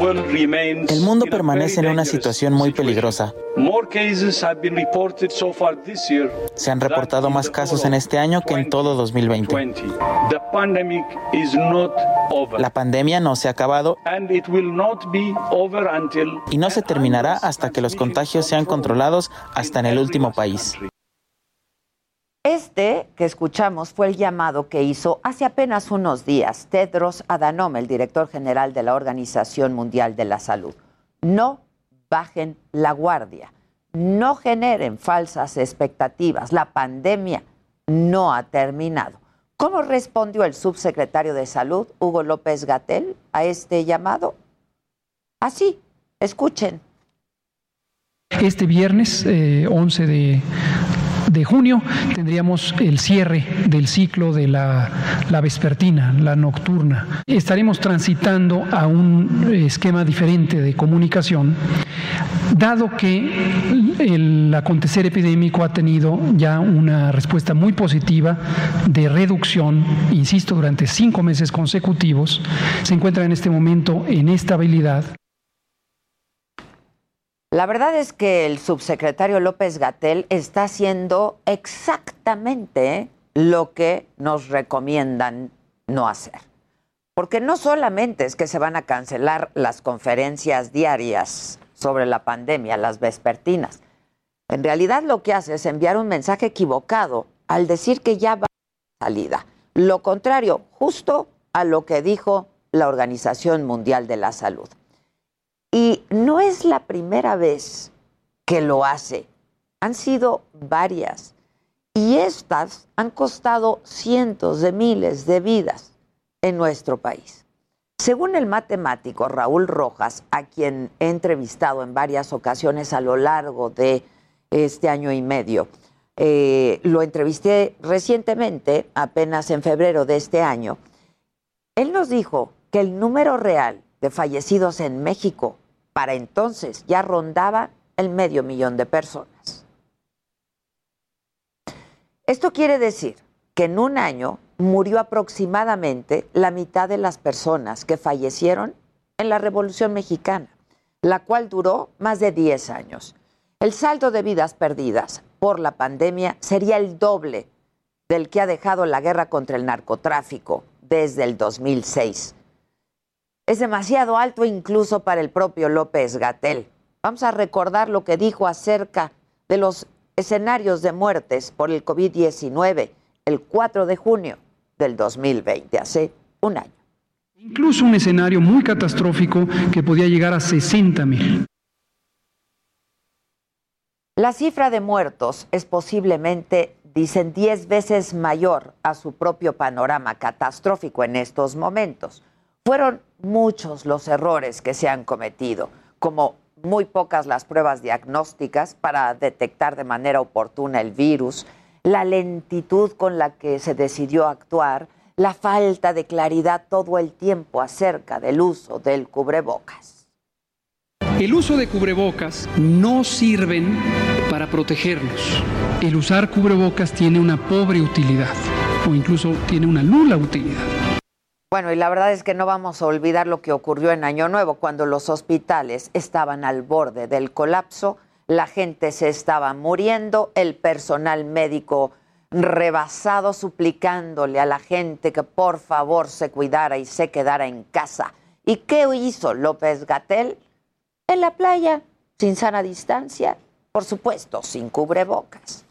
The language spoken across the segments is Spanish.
El mundo permanece en una situación muy peligrosa. Se han reportado más casos en este año que en todo 2020. La pandemia no se ha acabado y no se terminará hasta que los contagios sean controlados hasta en el último país. Este que escuchamos fue el llamado que hizo hace apenas unos días Tedros Adhanom, el director general de la Organización Mundial de la Salud. No bajen la guardia, no generen falsas expectativas. La pandemia no ha terminado. ¿Cómo respondió el subsecretario de Salud, Hugo López Gatel, a este llamado? Así, escuchen. Este viernes 11 de de junio tendríamos el cierre del ciclo de la, vespertina, la nocturna. Estaremos transitando a un esquema diferente de comunicación, dado que el acontecer epidémico ha tenido ya una respuesta muy positiva de reducción, insisto, durante cinco meses consecutivos, se encuentra en este momento en estabilidad. La verdad es que el subsecretario López Gatel está haciendo exactamente lo que nos recomiendan no hacer. Porque no solamente es que se van a cancelar las conferencias diarias sobre la pandemia, las vespertinas. En realidad lo que hace es enviar un mensaje equivocado al decir que ya va a salida. Lo contrario, justo a lo que dijo la Organización Mundial de la Salud. Y no es la primera vez que lo hace. Han sido varias. Y estas han costado cientos de miles de vidas en nuestro país. Según el matemático Raúl Rojas, a quien he entrevistado en varias ocasiones a lo largo de este año y medio, eh, lo entrevisté recientemente, apenas en febrero de este año, él nos dijo que el número real de fallecidos en México para entonces ya rondaba el medio millón de personas. Esto quiere decir que en un año murió aproximadamente la mitad de las personas que fallecieron en la Revolución Mexicana, la cual duró más de 10 años. El saldo de vidas perdidas por la pandemia sería el doble del que ha dejado la guerra contra el narcotráfico desde el 2006 es demasiado alto incluso para el propio López Gatel. Vamos a recordar lo que dijo acerca de los escenarios de muertes por el COVID-19 el 4 de junio del 2020, hace un año. Incluso un escenario muy catastrófico que podía llegar a 60 mil. La cifra de muertos es posiblemente, dicen, 10 veces mayor a su propio panorama catastrófico en estos momentos. Fueron muchos los errores que se han cometido, como muy pocas las pruebas diagnósticas para detectar de manera oportuna el virus, la lentitud con la que se decidió actuar, la falta de claridad todo el tiempo acerca del uso del cubrebocas. El uso de cubrebocas no sirven para protegernos. El usar cubrebocas tiene una pobre utilidad o incluso tiene una nula utilidad. Bueno, y la verdad es que no vamos a olvidar lo que ocurrió en Año Nuevo, cuando los hospitales estaban al borde del colapso, la gente se estaba muriendo, el personal médico rebasado suplicándole a la gente que por favor se cuidara y se quedara en casa. ¿Y qué hizo López Gatel? En la playa, sin sana distancia, por supuesto, sin cubrebocas.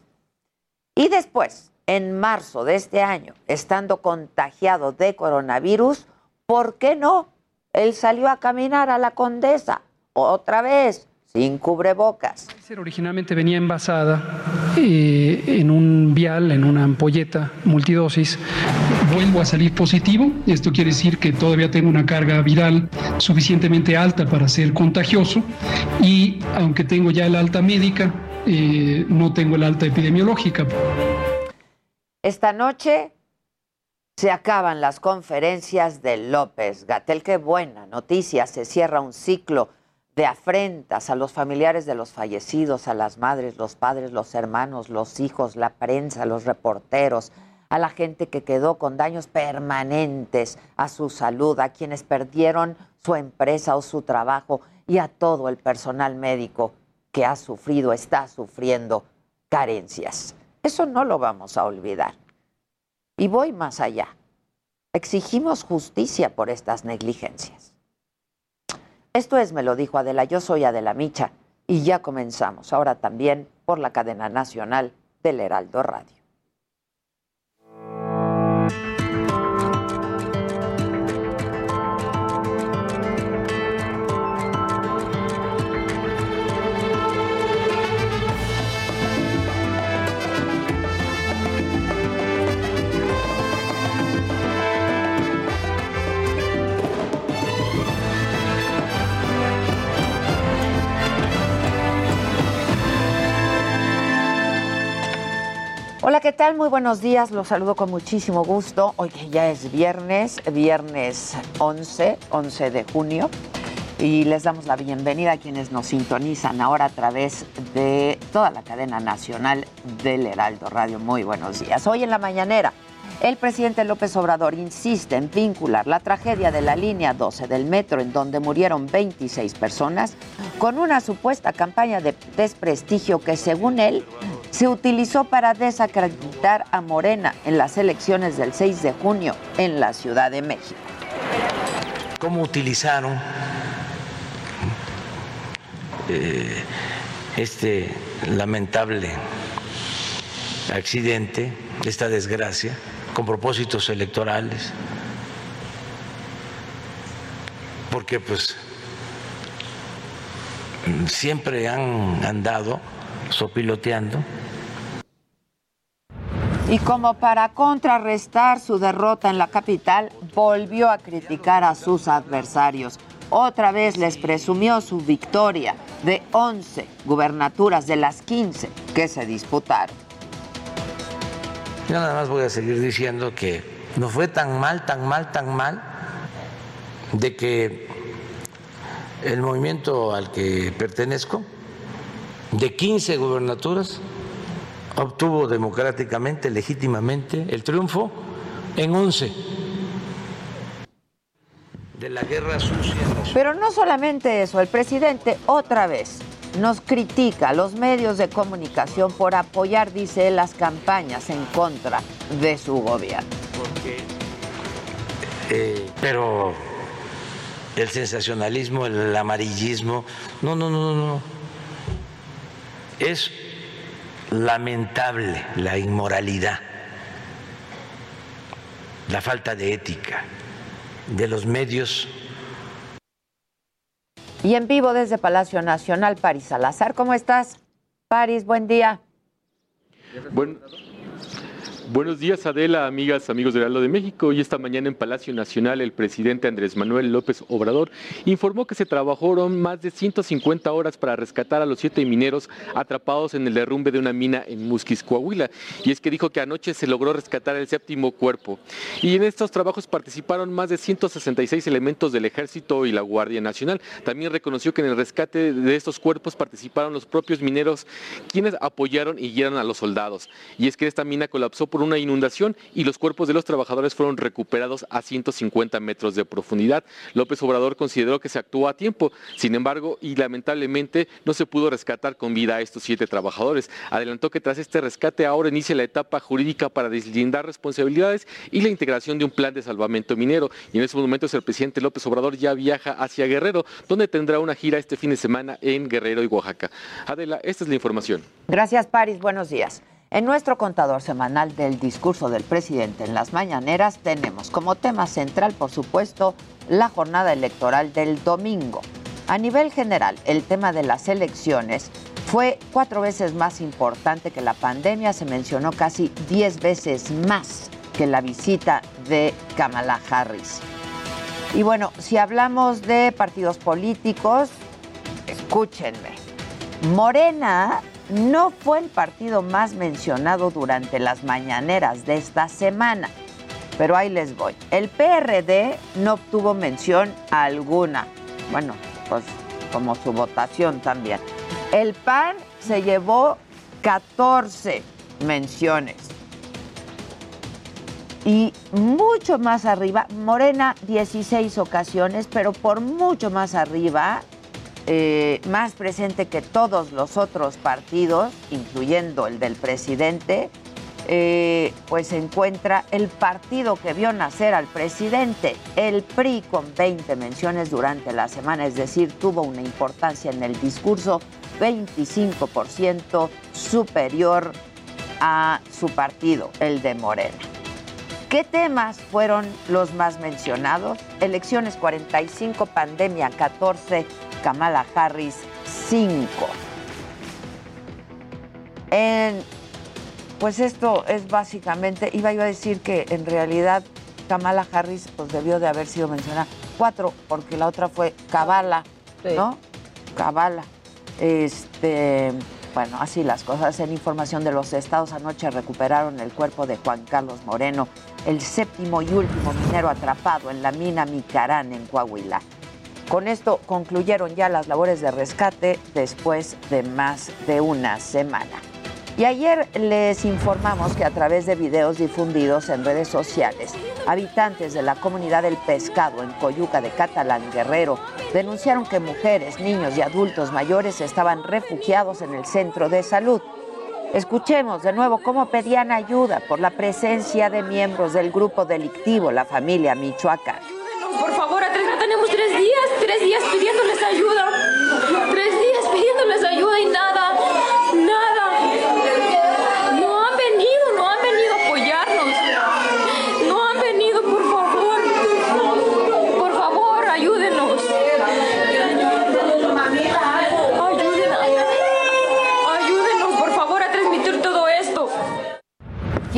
Y después, en marzo de este año, estando contagiado de coronavirus, ¿por qué no? Él salió a caminar a la condesa, otra vez, sin cubrebocas. Originalmente venía envasada eh, en un vial, en una ampolleta multidosis. Vuelvo a salir positivo. Esto quiere decir que todavía tengo una carga viral suficientemente alta para ser contagioso. Y aunque tengo ya el alta médica, eh, no tengo el alta epidemiológica. Esta noche se acaban las conferencias de López Gatel. Qué buena noticia. Se cierra un ciclo de afrentas a los familiares de los fallecidos, a las madres, los padres, los hermanos, los hijos, la prensa, los reporteros, a la gente que quedó con daños permanentes a su salud, a quienes perdieron su empresa o su trabajo y a todo el personal médico que ha sufrido, está sufriendo carencias. Eso no lo vamos a olvidar. Y voy más allá. Exigimos justicia por estas negligencias. Esto es, me lo dijo Adela, yo soy Adela Micha y ya comenzamos, ahora también por la cadena nacional del Heraldo Radio. ¿Qué tal? Muy buenos días. Los saludo con muchísimo gusto. Hoy ya es viernes, viernes 11, 11 de junio. Y les damos la bienvenida a quienes nos sintonizan ahora a través de toda la cadena nacional del Heraldo Radio. Muy buenos días. Hoy en la mañanera, el presidente López Obrador insiste en vincular la tragedia de la línea 12 del metro, en donde murieron 26 personas, con una supuesta campaña de desprestigio que, según él, se utilizó para desacreditar a Morena en las elecciones del 6 de junio en la Ciudad de México. ¿Cómo utilizaron eh, este lamentable accidente, esta desgracia, con propósitos electorales? Porque pues siempre han andado sopiloteando y como para contrarrestar su derrota en la capital, volvió a criticar a sus adversarios. Otra vez les presumió su victoria de 11 gubernaturas de las 15 que se disputaron. Yo nada más voy a seguir diciendo que no fue tan mal, tan mal, tan mal, de que el movimiento al que pertenezco, de 15 gubernaturas, obtuvo democráticamente, legítimamente, el triunfo en 11 de la guerra sucia. Pero no solamente eso, el presidente otra vez nos critica a los medios de comunicación por apoyar, dice él, las campañas en contra de su gobierno. Eh, pero el sensacionalismo, el amarillismo, no, no, no, no. Es lamentable la inmoralidad, la falta de ética de los medios. Y en vivo desde Palacio Nacional, París Salazar, ¿cómo estás? París, buen día. Buenos días, Adela, amigas, amigos del Heraldo de México. Y esta mañana en Palacio Nacional, el presidente Andrés Manuel López Obrador informó que se trabajaron más de 150 horas para rescatar a los siete mineros atrapados en el derrumbe de una mina en Musquis, Coahuila. Y es que dijo que anoche se logró rescatar el séptimo cuerpo. Y en estos trabajos participaron más de 166 elementos del Ejército y la Guardia Nacional. También reconoció que en el rescate de estos cuerpos participaron los propios mineros, quienes apoyaron y guiaron a los soldados. Y es que esta mina colapsó por una inundación y los cuerpos de los trabajadores fueron recuperados a 150 metros de profundidad. López Obrador consideró que se actuó a tiempo, sin embargo, y lamentablemente no se pudo rescatar con vida a estos siete trabajadores. Adelantó que tras este rescate ahora inicia la etapa jurídica para deslindar responsabilidades y la integración de un plan de salvamento minero. Y en estos momentos el presidente López Obrador ya viaja hacia Guerrero, donde tendrá una gira este fin de semana en Guerrero y Oaxaca. Adela, esta es la información. Gracias, Paris. Buenos días. En nuestro contador semanal del discurso del presidente en las mañaneras tenemos como tema central, por supuesto, la jornada electoral del domingo. A nivel general, el tema de las elecciones fue cuatro veces más importante que la pandemia, se mencionó casi diez veces más que la visita de Kamala Harris. Y bueno, si hablamos de partidos políticos, escúchenme. Morena no fue el partido más mencionado durante las mañaneras de esta semana, pero ahí les voy. El PRD no obtuvo mención alguna. Bueno, pues como su votación también. El PAN se llevó 14 menciones. Y mucho más arriba, Morena 16 ocasiones, pero por mucho más arriba, eh, más presente que todos los otros partidos, incluyendo el del presidente, eh, pues se encuentra el partido que vio nacer al presidente, el PRI, con 20 menciones durante la semana, es decir, tuvo una importancia en el discurso 25% superior a su partido, el de Morena. ¿Qué temas fueron los más mencionados? Elecciones 45, pandemia 14, Kamala Harris 5. En, pues esto es básicamente, iba yo a decir que en realidad Kamala Harris pues debió de haber sido mencionada 4, porque la otra fue Kabala, ¿no? Kabala. Este, bueno, así las cosas. En información de los estados, anoche recuperaron el cuerpo de Juan Carlos Moreno, el séptimo y último minero atrapado en la mina Micarán, en Coahuila. Con esto concluyeron ya las labores de rescate después de más de una semana. Y ayer les informamos que a través de videos difundidos en redes sociales, habitantes de la comunidad del pescado en Coyuca de Catalán, Guerrero, denunciaron que mujeres, niños y adultos mayores estaban refugiados en el centro de salud. Escuchemos de nuevo cómo pedían ayuda por la presencia de miembros del grupo delictivo, la familia Michoacán. Por favor, tres días pidiéndoles ayuda, tres días pidiéndoles ayuda y nada, nada.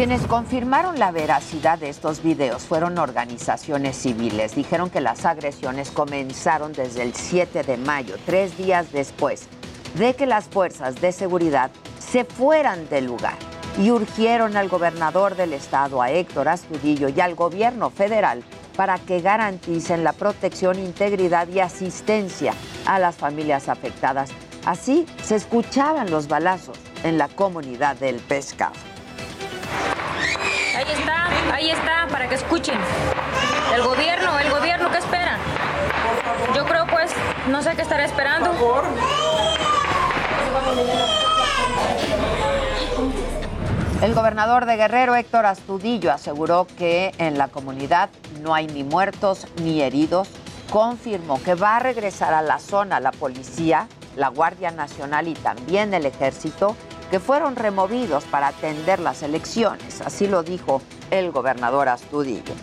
Quienes confirmaron la veracidad de estos videos fueron organizaciones civiles. Dijeron que las agresiones comenzaron desde el 7 de mayo, tres días después de que las fuerzas de seguridad se fueran del lugar y urgieron al gobernador del estado, a Héctor Astudillo, y al gobierno federal para que garanticen la protección, integridad y asistencia a las familias afectadas. Así se escuchaban los balazos en la comunidad del pescado. Ahí está, ahí está, para que escuchen. El gobierno, el gobierno, ¿qué espera? Yo creo pues, no sé qué estará esperando. El gobernador de Guerrero, Héctor Astudillo, aseguró que en la comunidad no hay ni muertos ni heridos. Confirmó que va a regresar a la zona la policía, la Guardia Nacional y también el ejército, que fueron removidos para atender las elecciones. Así lo dijo el gobernador Astudillo.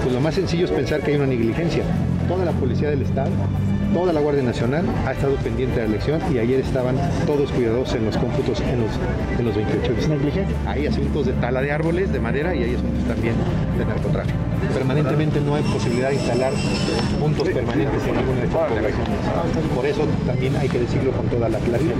Pues lo más sencillo es pensar que hay una negligencia. Toda la policía del Estado, toda la Guardia Nacional ha estado pendiente de la elección y ayer estaban todos cuidadosos en los cómputos en los, en los 28 ¿Negligencia? Hay asuntos de tala de árboles, de madera y hay asuntos también de narcotráfico. Permanentemente no hay posibilidad de instalar puntos permanentes en ninguna de estas poblaciones. Por eso también hay que decirlo con toda la claridad.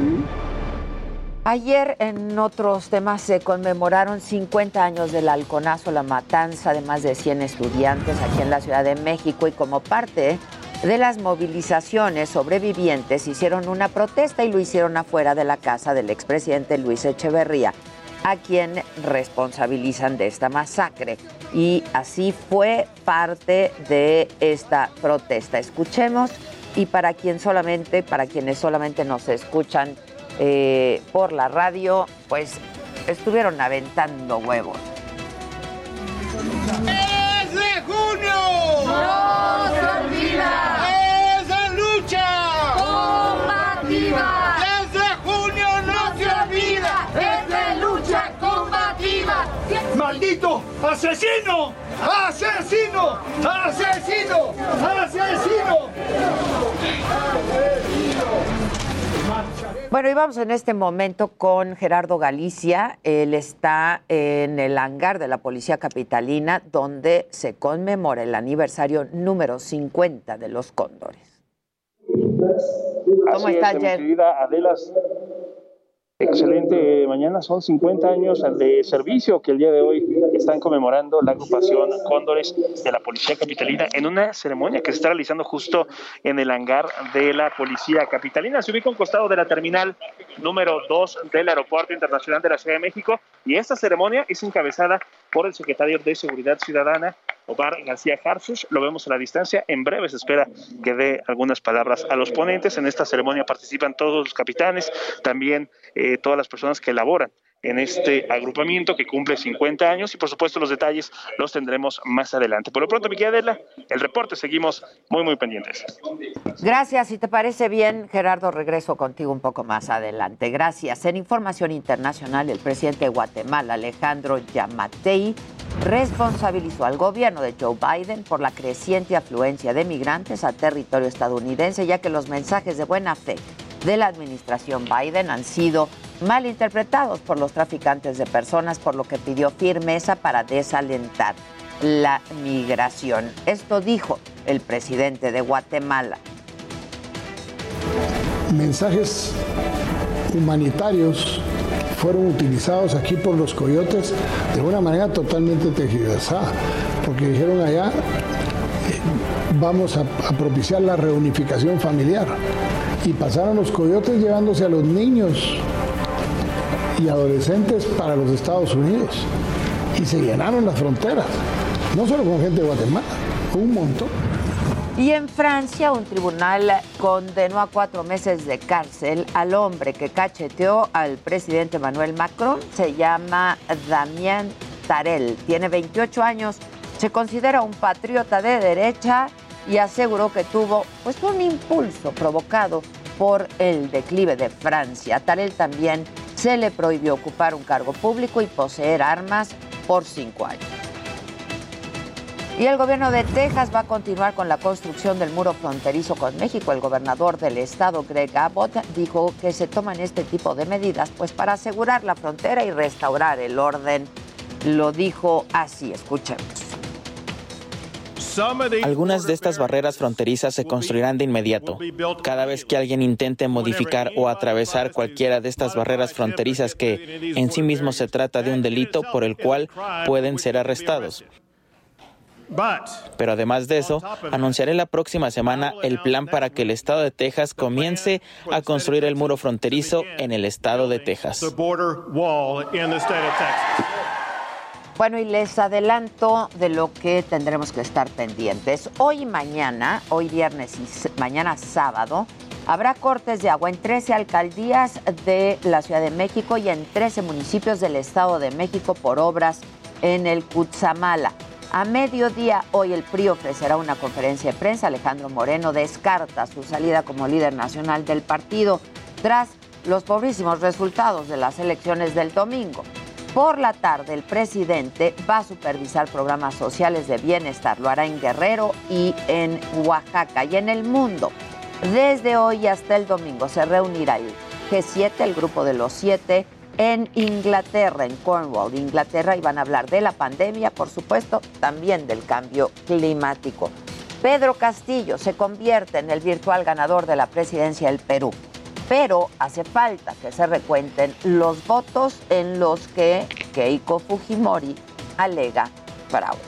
Ayer en otros temas se conmemoraron 50 años del halconazo, la matanza de más de 100 estudiantes aquí en la Ciudad de México y como parte de las movilizaciones sobrevivientes hicieron una protesta y lo hicieron afuera de la casa del expresidente Luis Echeverría, a quien responsabilizan de esta masacre. Y así fue parte de esta protesta. Escuchemos y para quien solamente, para quienes solamente nos escuchan eh, por la radio, pues estuvieron aventando huevos. ¡Es de junio! ¡No se olvida! ¡Es de lucha! ¡Combativa! ¡Es de junio! ¡No se olvida! maldito asesino, asesino, asesino, asesino. Bueno, y vamos en este momento con Gerardo Galicia. Él está en el hangar de la Policía Capitalina, donde se conmemora el aniversario número 50 de los Cóndores. ¿Cómo Así estás, es, Adela? Excelente mañana, son 50 años de servicio que el día de hoy están conmemorando la agrupación Cóndores de la Policía Capitalina en una ceremonia que se está realizando justo en el hangar de la Policía Capitalina. Se ubica a un costado de la terminal número 2 del Aeropuerto Internacional de la Ciudad de México y esta ceremonia es encabezada por el secretario de Seguridad Ciudadana, Omar García Jarsus. Lo vemos a la distancia. En breve se espera que dé algunas palabras a los ponentes. En esta ceremonia participan todos los capitanes, también eh, todas las personas que elaboran en este agrupamiento que cumple 50 años y por supuesto los detalles los tendremos más adelante. Por lo pronto, Miguel Adela, el reporte seguimos muy muy pendientes. Gracias, si te parece bien, Gerardo, regreso contigo un poco más adelante. Gracias. En información internacional, el presidente de Guatemala, Alejandro Yamatei, responsabilizó al gobierno de Joe Biden por la creciente afluencia de migrantes a territorio estadounidense, ya que los mensajes de buena fe de la administración Biden han sido mal interpretados por los traficantes de personas, por lo que pidió firmeza para desalentar la migración. Esto dijo el presidente de Guatemala. Mensajes humanitarios fueron utilizados aquí por los coyotes de una manera totalmente tergiversada, porque dijeron allá, eh, vamos a propiciar la reunificación familiar. Y pasaron los coyotes llevándose a los niños y adolescentes para los Estados Unidos. Y se llenaron las fronteras, no solo con gente de Guatemala, un montón. Y en Francia, un tribunal condenó a cuatro meses de cárcel al hombre que cacheteó al presidente Manuel Macron. Se llama Damien Tarel. Tiene 28 años. Se considera un patriota de derecha y aseguró que tuvo pues, un impulso provocado por el declive de Francia. Tarel también se le prohibió ocupar un cargo público y poseer armas por cinco años. Y el gobierno de Texas va a continuar con la construcción del muro fronterizo con México. El gobernador del estado, Greg Abbott, dijo que se toman este tipo de medidas pues para asegurar la frontera y restaurar el orden. Lo dijo así, escuchemos. Algunas de estas barreras fronterizas se construirán de inmediato. Cada vez que alguien intente modificar o atravesar cualquiera de estas barreras fronterizas que en sí mismo se trata de un delito por el cual pueden ser arrestados. Pero además de eso, anunciaré la próxima semana el plan para que el estado de Texas comience a construir el muro fronterizo en el estado de Texas. Bueno, y les adelanto de lo que tendremos que estar pendientes. Hoy y mañana, hoy viernes y mañana sábado, habrá cortes de agua en 13 alcaldías de la Ciudad de México y en 13 municipios del Estado de México por obras en el Cutzamala. A mediodía, hoy el PRI ofrecerá una conferencia de prensa. Alejandro Moreno descarta su salida como líder nacional del partido tras los pobrísimos resultados de las elecciones del domingo. Por la tarde, el presidente va a supervisar programas sociales de bienestar. Lo hará en Guerrero y en Oaxaca y en el mundo. Desde hoy hasta el domingo se reunirá el G7, el grupo de los siete, en Inglaterra, en Cornwall, Inglaterra, y van a hablar de la pandemia, por supuesto, también del cambio climático. Pedro Castillo se convierte en el virtual ganador de la presidencia del Perú pero hace falta que se recuenten los votos en los que Keiko Fujimori alega fraude.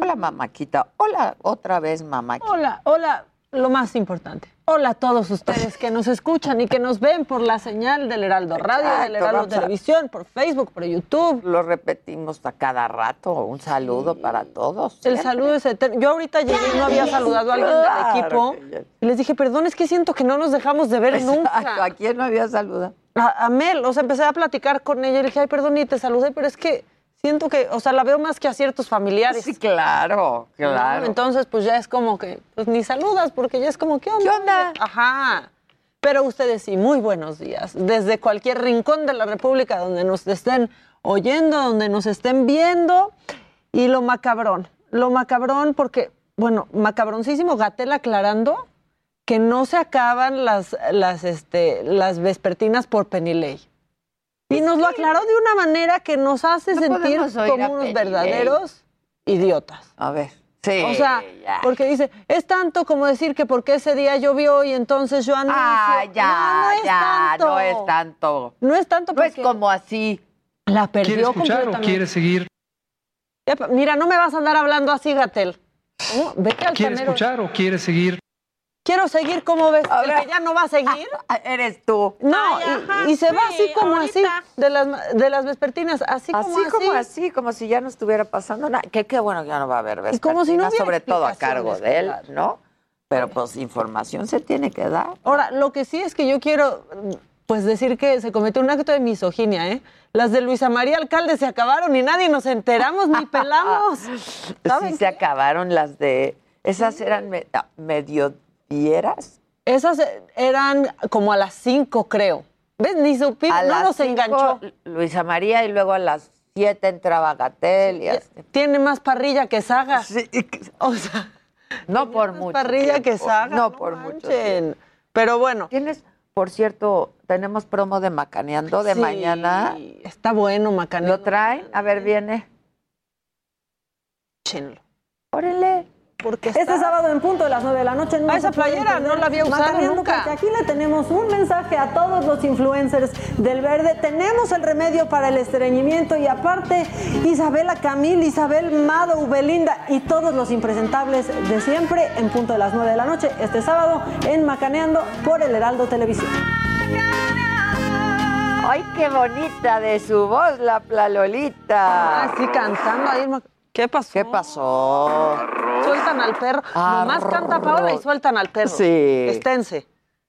Hola, mamáquita. Hola, otra vez, mamáquita. Hola, hola lo más importante. Hola a todos ustedes que nos escuchan y que nos ven por la señal del Heraldo Radio, del Heraldo Televisión, por Facebook, por YouTube. Lo repetimos a cada rato. Un saludo para todos. El saludo es eterno. Yo ahorita llegué y no había saludado a alguien del equipo. Y les dije, perdón, es que siento que no nos dejamos de ver nunca. ¿A quién no había saludado? A, a, Mel. O sea, empecé a platicar con ella y le dije, ay, perdón, y te saludé, pero es que Siento que, o sea, la veo más que a ciertos familiares. Sí, claro, ¿no? claro. Entonces, pues ya es como que, pues ni saludas, porque ya es como, ¿qué onda? ¿Qué onda? Ajá. Pero ustedes sí, muy buenos días. Desde cualquier rincón de la República donde nos estén oyendo, donde nos estén viendo. Y lo macabrón, lo macabrón porque, bueno, macabroncísimo, Gatel aclarando que no se acaban las, las, este, las vespertinas por Penilei. Y nos lo aclaró de una manera que nos hace No sentir como unos verdaderos idiotas. A ver. Sí. O sea, ya. porque dice, es tanto como decir que porque ese día llovió y entonces yo anuncio. Ah, ya, no, no es ya, tanto. no es tanto. No es tanto No es porque como así. la perdió ¿Quiere escuchar o completamente. quiere seguir? Mira, no me vas a andar hablando así, Gatel. ¿Cómo? Vete al ¿Quiere canero. escuchar o quiere seguir? Quiero seguir, ¿cómo ves? Ahora- ¿El que ya no va a seguir? Ah, Eres tú. No, Ay, y- ajá, y, se va sí, así como ahorita. así, de las, de las vespertinas, así, Así como así. como así, como si ya no estuviera pasando nada. Que qué bueno que ya no va a haber Y como si no sobre todo a cargo de él, ¿no? Pero pues información se tiene que dar. Ahora, lo que sí es que yo quiero, pues, decir que se cometió un acto de misoginia, ¿eh? Las de Luisa María Alcalde se acabaron y nadie nos enteramos ni pelamos. ¿Saben Sí qué? se acabaron las de... Esas eran me- ah, mediodieras. Esas eh, eran como a las 5, creo. ¿Ves? Ni supimos, A no las nos cinco, enganchó. Luisa María y luego a las siete entraba Gatel y así. Tiene más parrilla que saga. Sí, O sea, no por más mucho parrilla que saga. No por mucho tiempo. Pero bueno. Tienes, por cierto, tenemos promo de Macaneando de sí, mañana. Está bueno, Macané. ¿Lo traen? A ver, viene. Échenlo. Órale. Porque Este sábado en punto de las 9 de la noche. No Ah, esa playera no la había usado Macaneando, nunca. porque aquí le tenemos un mensaje a todos los influencers del verde. Tenemos el remedio para el estreñimiento y aparte Isabela Camil, Isabel Mado, Belinda y todos los impresentables de siempre en punto de las 9 de la noche este sábado en Macaneando por el Heraldo Televisión. Ay, qué bonita de su voz, la Plalolita. Ah, sí, cantando ahí. ¿Qué pasó? ¿Qué pasó? Sueltan al perro. Nomás canta Paola y sueltan al perro. Sí. Esténse.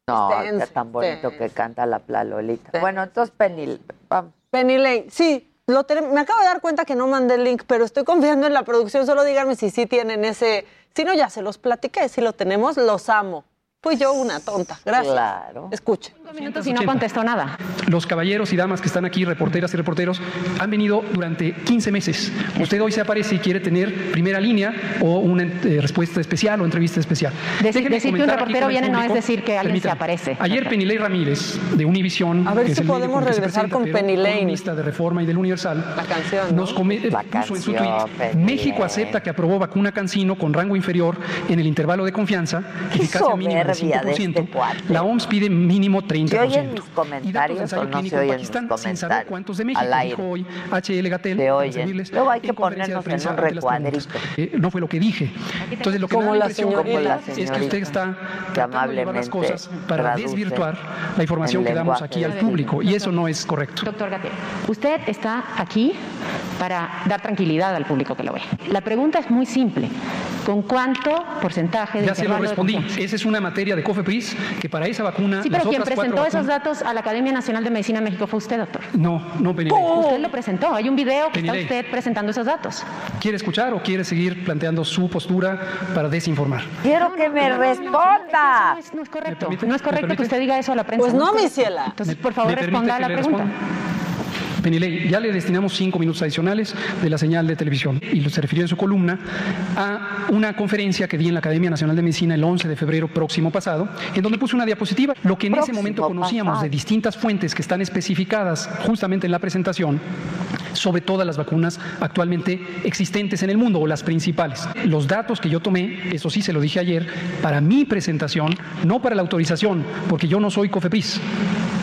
No, Esténse, qué tan bonito esténse. que canta la Plalolita. Bueno, entonces, Penil, vamos. Penny Lane, sí. Lo me acabo de dar cuenta que no mandé el link, pero estoy confiando en la producción. Solo díganme si sí tienen ese. Si no, ya se los platiqué. Si lo tenemos, los amo. Fui yo una tonta. Gracias. Claro. Escuche. minutos y no contestó nada. Los caballeros y damas que están aquí, reporteras y reporteros, han venido durante 15 meses. Usted hoy se aparece y quiere tener primera línea o una eh, respuesta especial o entrevista especial. Decir- Déjeme decir que un reportero viene no es decir que alguien se aparece. Ayer Penilei Ramírez, de Univisión, A ver que es si podemos regresar con columnista de Reforma y del Universal, La canción. ¿no? nos come- La puso en su tweet, México acepta que aprobó vacuna Cancino con rango inferior en el intervalo de confianza, eficacia mínima de soberbia de 5%. este cuate. la OMS pide mínimo 30%. ¿Se oyen mis comentarios o no se en oyen mis comentarios? cuántos de México, Al aire. dijo hoy HL Gatel. Se oyen. Luego hay que ponernos en un recuadrito. Eh, no fue lo que dije. Entonces, lo que Como me da la señorita. Es que usted está que llevar las amablemente cosas para desvirtuar la información que damos aquí al público. Y eso no es correcto. Doctor Gatel, usted está aquí para dar tranquilidad al público que lo ve. La pregunta es muy simple. ¿Con cuánto porcentaje de Ya se lo respondí. Esa es una materia de COFEPRIS que para esa vacuna. Sí, las pero quien otras presentó esos vacunas- datos a la Academia Nacional de Medicina de México fue usted, doctor. No, no, Penilei. Usted lo presentó. Hay un video que está Penilei. usted presentando esos datos. ¿Quiere escuchar o quiere seguir planteando su postura para desinformar? Quiero que me responda. No es, no es correcto. No es ¿Me correcto que usted diga eso a la prensa. Pues es no, mi ciela. Entonces, ¿Me- por favor, responda a la pregunta. responda? Penilei, ya le destinamos cinco minutos adicionales de la señal de televisión y se refirió en su columna a una conferencia que di en la Academia Nacional de Medicina el 11 de febrero próximo pasado, en donde puse una diapositiva. Lo que en ese Próximo momento conocíamos pasado. de distintas fuentes que están especificadas justamente en la presentación sobre todas las vacunas actualmente existentes en el mundo o las principales. Los datos que yo tomé, eso sí se lo dije ayer, para mi presentación, no para la autorización, porque yo no soy COFEPRIS.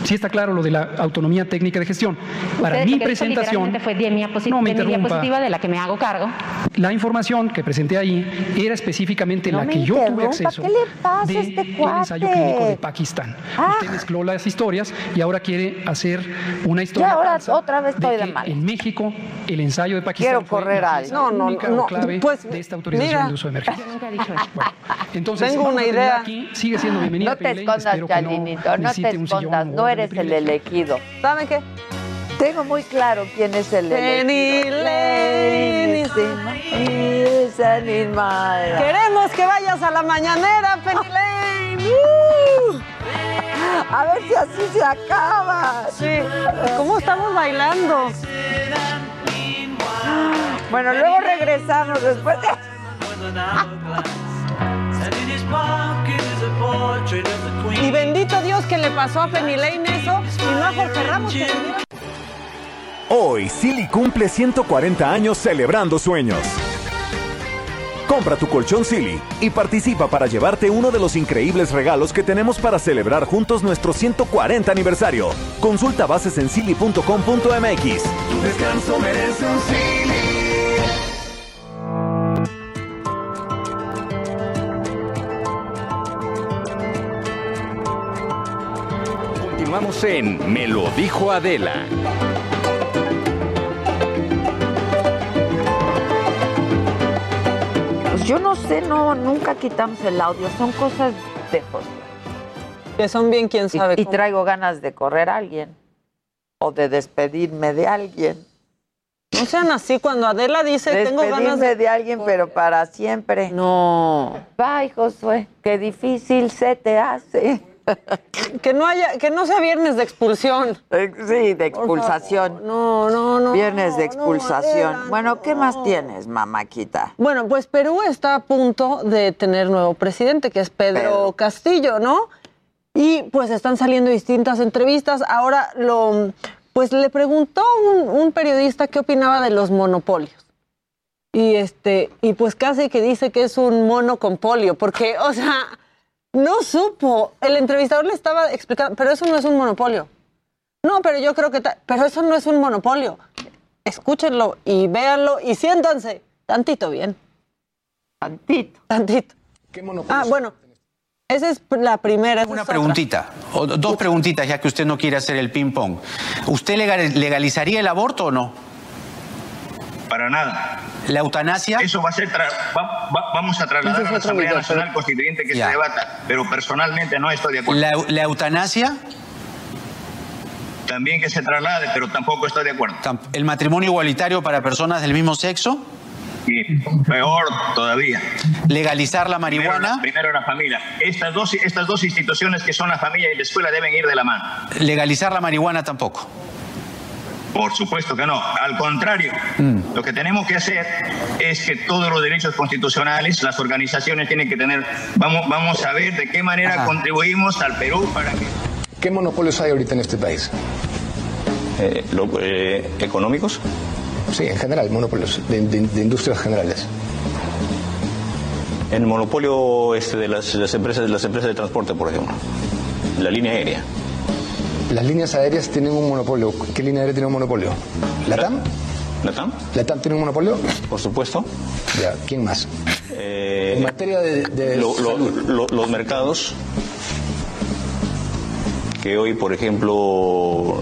Sí está claro lo de la autonomía técnica de gestión. Para Usted mi presentación, fue de mi, no me de mi interrumpa. diapositiva de la que me hago cargo. La información que presenté ahí era específicamente No la que yo tuve acceso ¿qué le pasa a de este el ensayo clínico de Pakistán. Ah. Usted mezcló las historias y ahora quiere hacer una historia Ya, ahora otra vez estoy de que malas. en México el ensayo de Pakistán Quiero fue correr a. No, no, no, clave pues, de esta autorización mira. de uso de emergencia. Yo nunca he dicho eso. Bueno, entonces Tengo una a idea. Aquí. Sigue siendo bienvenida. No te escondas, que no Chalinito, no te escondas, no de eres el elegido. ¿Saben qué? Tengo muy claro quién es el elegido. Queremos que vayas a la mañanera, Penny Lane. ¡Uh! A ver si así se acaba. Sí. ¿Cómo estamos bailando? Bueno, luego regresamos después de... Y bendito Dios que le pasó a Penny Lane eso y no a Jorge Ramos. que Hoy, Silly cumple 140 años celebrando sueños. Compra tu colchón Silly y participa para llevarte uno de los increíbles regalos que tenemos para celebrar juntos nuestro 140 aniversario. Consulta bases en silly.com.mx. Tu descanso merece un Silly. Continuamos en Me lo dijo Adela. Pues yo no sé, no, nunca quitamos el audio. Son cosas de José. Que son bien quién sabe. Y, traigo ganas de correr a alguien. O de despedirme de alguien. No sean así cuando Adela dice tengo ganas de... de... alguien, pero para siempre. No. Bye, Josué. Qué difícil se te hace. Que no haya, que no sea viernes de expulsión. Eh, Sí, de expulsación. No, no, no. Viernes de no, expulsación. Adela, bueno, ¿qué no. más tienes, mamáquita? Bueno, pues Perú está a punto de tener nuevo presidente, que es Pedro, Pedro. Castillo, ¿no? Y pues están saliendo distintas entrevistas. Ahora lo, pues le preguntó un, un periodista qué opinaba de los monopolios. Y este, y pues casi que dice que es un mono con polio, porque, o sea, no supo. El entrevistador le estaba explicando, pero eso no es un monopolio. No, pero yo creo que, pero eso no es un monopolio. Escúchenlo y véanlo y siéntanse tantito bien. Tantito. Tantito. Ah, bueno. Esa es la primera. esa Una es otra. preguntita, o dos preguntitas, ya que usted no quiere hacer el ping-pong. ¿Usted legal- legalizaría el aborto o no? Para nada. ¿La eutanasia? Eso va a ser, tra- va- va- vamos a trasladar es a la Asamblea video, Nacional pero- Constituyente que Ya. se debata, pero personalmente no estoy de acuerdo. ¿La, la eutanasia? También que se traslade, pero tampoco estoy de acuerdo. ¿El matrimonio igualitario para personas del mismo sexo? Y peor todavía. ¿Legalizar la marihuana? Primero la familia. Estas dos, estas dos instituciones que son la familia y la escuela deben ir de la mano. ¿Legalizar la marihuana tampoco? Por supuesto que no. Al contrario, Mm. lo que tenemos que hacer es que todos los derechos constitucionales, las organizaciones tienen que tener. Vamos, vamos a ver de qué manera Ajá. contribuimos al Perú para que. ¿Qué monopolios hay ahorita en este país? ¿Económicos? Sí, en general, monopolios de, de- de industrias generales. El monopolio este de las, las empresas, las empresas de transporte, por ejemplo. La línea aérea. Las líneas aéreas tienen un monopolio. ¿Qué línea aérea tiene un monopolio? ¿Latam? ¿Latam? ¿Latam tiene un monopolio? Por supuesto. Ya, ¿quién más? Eh, En materia de, de lo- lo- salud. lo- los mercados que hoy, por ejemplo,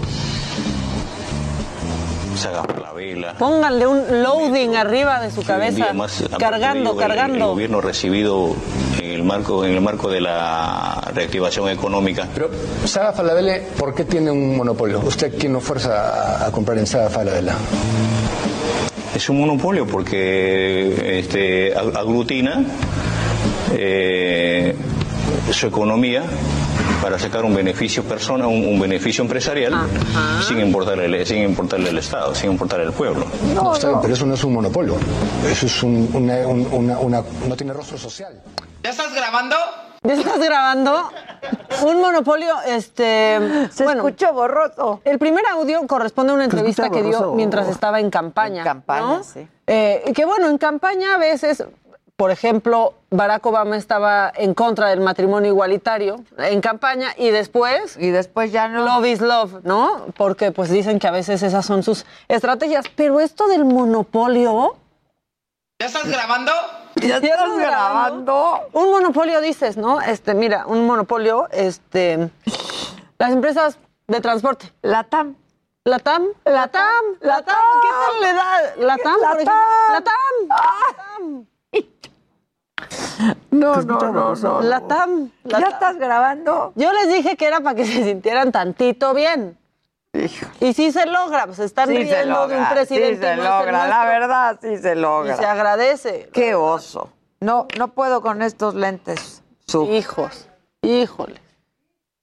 se la vela. Pónganle un loading arriba de su cabeza. más Cargando, perdido el- El, cargando. gobierno recibido en el marco en el marco de la reactivación económica. Pero Saga Falabella, ¿por qué tiene un monopolio? ¿Usted quién lo fuerza a, a comprar en Saga Falabella? Es un monopolio porque este, ag- aglutina eh, su economía para sacar un beneficio persona, un, un beneficio empresarial, sin importarle, sin importarle al Estado, sin importarle al pueblo. No, está bien, pero eso no es un monopolio. Eso es un, una, un- una- una- no tiene rostro social. ¿Ya estás grabando? ¿Ya estás grabando? Un monopolio, este... Se escuchó borroso. El primer audio corresponde a una entrevista que dio mientras estaba en campaña. En campaña, ¿no? sí. Eh, que bueno, en campaña a veces, por ejemplo, Barack Obama estaba en contra del matrimonio igualitario en campaña y después... Y después ya no. Love is love, ¿no? Porque pues dicen que a veces esas son sus estrategias. Pero esto del monopolio... ¿Ya estás grabando? ¿Ya estás grabando? Un monopolio dices, ¿no? Este, mira, un monopolio, este, las empresas de transporte. Latam. Latam, Latam, Latam, ¿qué tal le da? Latam, por ejemplo. Latam. No, no, no, no. Latam, ¿Ya estás grabando? Yo les dije que era para que se sintieran tantito bien. Y sí se logra, pues están Sí se riendo de un presidente. sí se logra, la verdad, sí se logra. Y se agradece. Qué oso. No, no puedo con estos lentes. Hijos, híjole.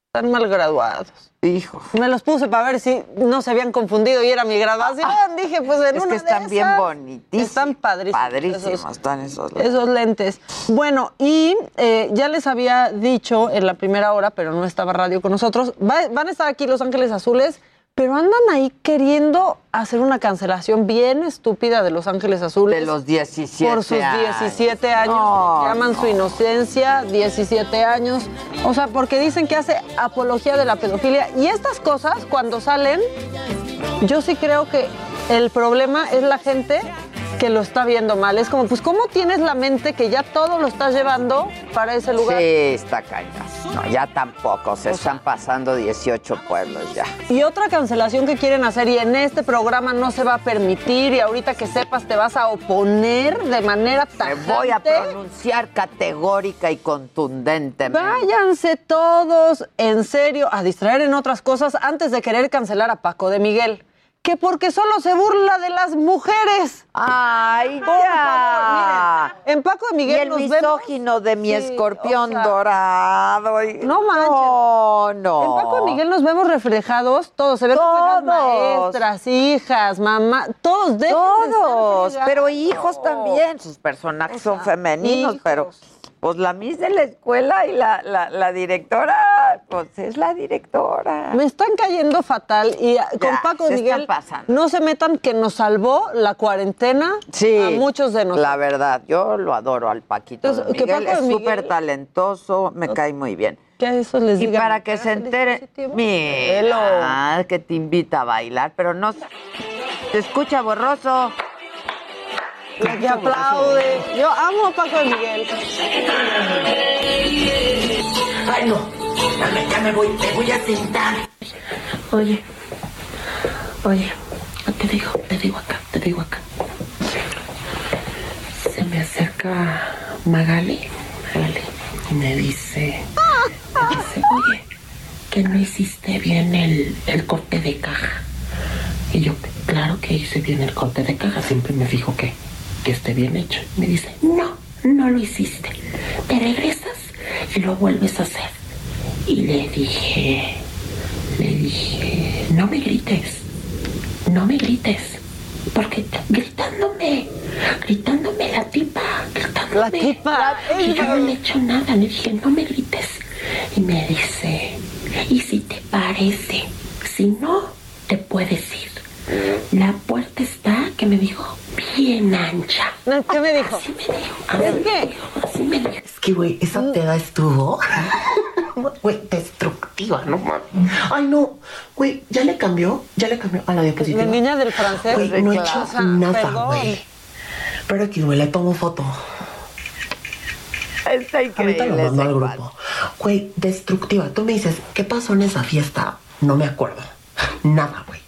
Están mal graduados. Hijo. Me los puse para ver si no se habían confundido y era mi graduación. Dije, pues en Es una que están de bien esas. bonitísimos. Están padrísimos. Padrísimos esos- están esos lentes. esos lentes. Bueno, y eh, ya les había dicho en la primera hora, pero no estaba radio con nosotros, va- van a estar aquí Los Ángeles Azules, pero andan ahí queriendo hacer una cancelación bien estúpida de Los Ángeles Azules. De los 17 Por sus años. 17 años. No, llaman su inocencia, 17 años. O sea, porque dicen que hace apología de la pedofilia. Y estas cosas, cuando salen, yo sí creo que el problema es la gente que lo está viendo mal. Es como, pues, ¿cómo tienes la mente que ya todo lo estás llevando para ese lugar? Sí, está cañón. No, ya tampoco. Se están pasando 18 pueblos ya. Y otra cancelación que quieren hacer y en este programa no se va a permitir y ahorita que sepas te vas a oponer de manera Me tajante. voy a pronunciar categórica y contundentemente. Váyanse todos, en serio, a distraer en otras cosas antes de querer cancelar a Paco de Miguel. Que porque solo se burla de las mujeres. ¡Ay, Por ya! favor, miren, en Paco de Miguel y el nos vemos- misógino de mi Sí, escorpión o sea, dorado. y- No manches. No, no. En Paco de Miguel nos vemos reflejados, todos, se ven Todos. maestras, hijas, mamá, todos, de Todos, pero hijos también. Sus personajes son femeninos, hijos. pero pues la Miss de la escuela y la, la, la directora, pues es la directora. Me están cayendo fatal y ah, con Paco se Miguel no se metan que nos salvó la cuarentena Sí, a muchos de nosotros. La verdad, yo lo adoro al Paquito. Entonces, de que Miguel, Paco es Miguel- súper talentoso, me cae muy bien. Que a eso les Y para que se "Feliz entere, positivo". mira, que te invita a bailar, pero no te escucha borroso. La que aplaude. Yo amo a Paco Miguel. Ay, no. Ya me, voy, me voy a sentar. Oye, oye, te digo, te digo acá, te digo acá. Se me acerca Magali, Magali, y me dice, me dice, oye, que no hiciste bien el, el corte de caja. Y yo, claro que hice bien el corte de caja, siempre me fijo que, que esté bien hecho. Me dice, no, no lo hiciste. Te regresas y lo vuelves a hacer. Y le dije, le dije, no me grites, no me grites, porque gritándome, gritándome la tipa, gritándome. La tipa. Y yo no le he hecho nada, le dije, no me grites. Y me dice, ¿y si te parece? Si no, te puedes ir. La puerta está, que me dijo, bien ancha. ¿Qué me dijo? Así me dijo. ¿Es qué? Así me dijo. Es que, güey, esa peda estuvo. Güey, destructiva, no mames. Ay, no. Güey, ya le cambió, ya le cambió a la diapositiva. La niña del francés. Güey, no he hecho nada, güey. Pero aquí, güey, le tomo foto. Está Ahorita increíble. lo mando al grupo. Güey, destructiva. Tú me dices, ¿qué pasó en esa fiesta? No me acuerdo. Nada, güey.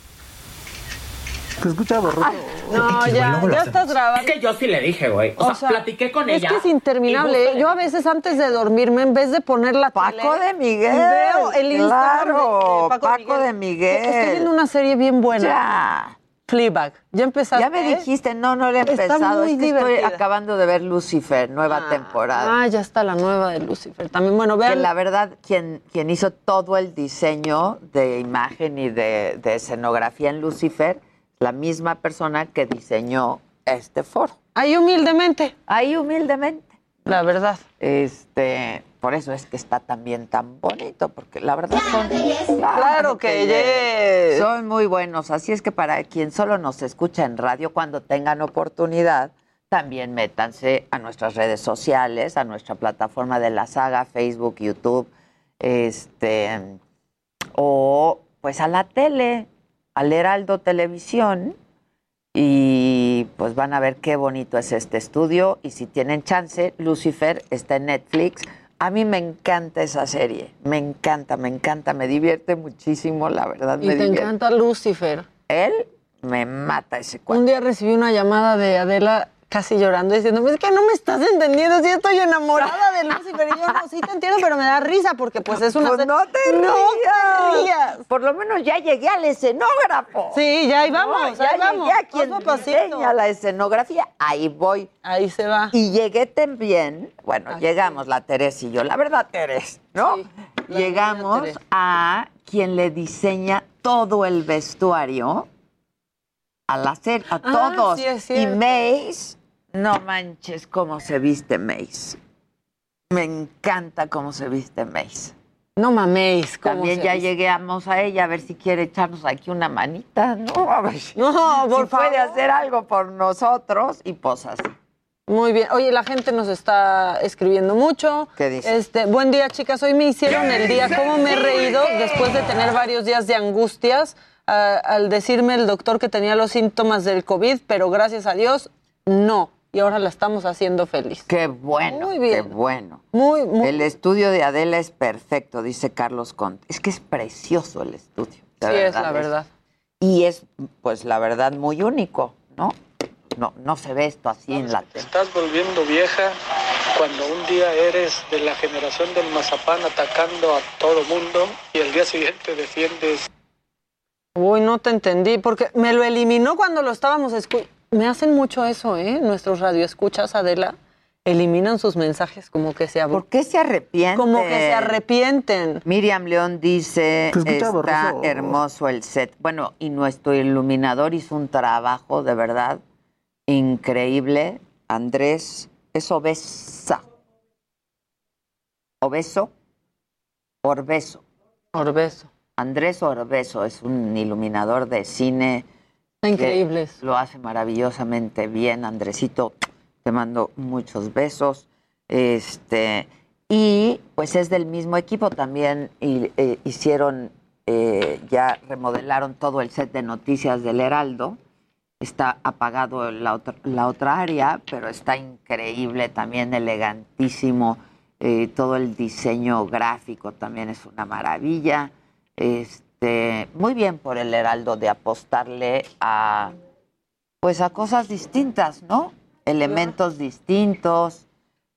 Se escucha borroso. No, X, ya, ya hacemos. estás grabando. Es que yo sí le dije, güey. O, sea, platiqué con es ella. que es interminable. ¿eh? Yo a veces antes de dormirme, en vez de poner la Paco tele, de Miguel. veo el Instagram de- claro, de Paco, de Miguel. Estoy viendo una serie bien buena. Ya. Fleabag. Ya empezaste. Ya me dijiste, no, no le he Está empezado. muy es que estoy acabando de ver Lucifer, nueva temporada. Ah, ya está la nueva de Lucifer. También, bueno, Que vean. la verdad, quien, quien hizo todo el diseño de imagen y de, de escenografía en Lucifer, la misma persona que diseñó este foro. Ahí humildemente. Ahí humildemente. La verdad. Este, por eso es que está también tan bonito, porque la verdad son. Claro que yes. Son muy buenos. Así es que para quien solo nos escucha en radio, cuando tengan oportunidad, también métanse a nuestras redes sociales, a nuestra plataforma de la saga, Facebook, YouTube, este, o pues a la tele, al Heraldo Televisión, y pues van a ver qué bonito es este estudio. Y si tienen chance, Lucifer está en Netflix. A mí me encanta esa serie, me encanta, me encanta, me divierte muchísimo, la verdad. Y me te divierte. encanta Lucifer. Él me mata ese cuadro. Un día recibí una llamada de Adela casi llorando, diciendo, es que no me estás entendiendo, si estoy enamorada de Lucifer. Y yo, no, sí te entiendo, pero me da risa porque pues es una... Pues no te no rías. te rías. Por lo menos ya llegué al escenógrafo. Sí, ya ahí No, vamos, ya ahí vamos. llegué a quien diseña la escenografía. Ahí voy. Ahí se va. Y llegué también, bueno, llegamos la Teresa y yo, la verdad, Teres, ¿no? llegamos a quien le diseña todo el vestuario a la serie, a Ah, todos. sí, es y. Mace, no manches cómo se viste Mace. Me encanta cómo se viste Mace. No maméis. cómo También se ya viste. lleguemos a ella a ver si quiere echarnos aquí una manita, ¿no? A ver si- No, por si puede hacer algo por nosotros y pues así. Muy bien. Oye, la gente nos está escribiendo mucho. ¿Qué dice? Este, buen día, chicas. Hoy me hicieron el día. ¿Cómo me he reído después de tener varios días de angustias al decirme el doctor que tenía los síntomas del COVID, pero gracias a Dios, no. Y ahora la estamos haciendo feliz. Qué bueno, Muy bien. qué bueno. Muy, muy. El estudio de Adela es perfecto, dice Carlos Conte. Es que es precioso el estudio. Sí, es la verdad. Y es, pues, la verdad, muy único, ¿no? No, no se ve esto así en la tele. Estás volviendo vieja cuando un día eres de la generación del mazapán atacando a todo mundo y el día siguiente defiendes Uy, no te entendí, porque me lo eliminó cuando lo estábamos escuchando. Me hacen mucho eso, ¿eh? Nuestros radioescuchas, Adela, eliminan sus mensajes como que se ¿Por qué se arrepienten? Como que se arrepienten. Miriam León dice, está borroso. hermoso el set. Bueno, y nuestro iluminador hizo un trabajo de verdad increíble. Andrés es obesa. ¿Obeso? Orbeso. Orbeso. Andrés Orbeso es un iluminador de cine. Está increíble que Lo hace maravillosamente bien. Andresito, te mando muchos besos. Este, y pues es del mismo equipo también. Y, eh, hicieron, eh, ya remodelaron todo el set de noticias del Heraldo. Está apagado la otra, la otra área, pero está increíble, también elegantísimo. Eh, todo el diseño gráfico también es una maravilla. Este, muy bien por el Heraldo de apostarle a pues a cosas distintas, ¿no? Elementos distintos.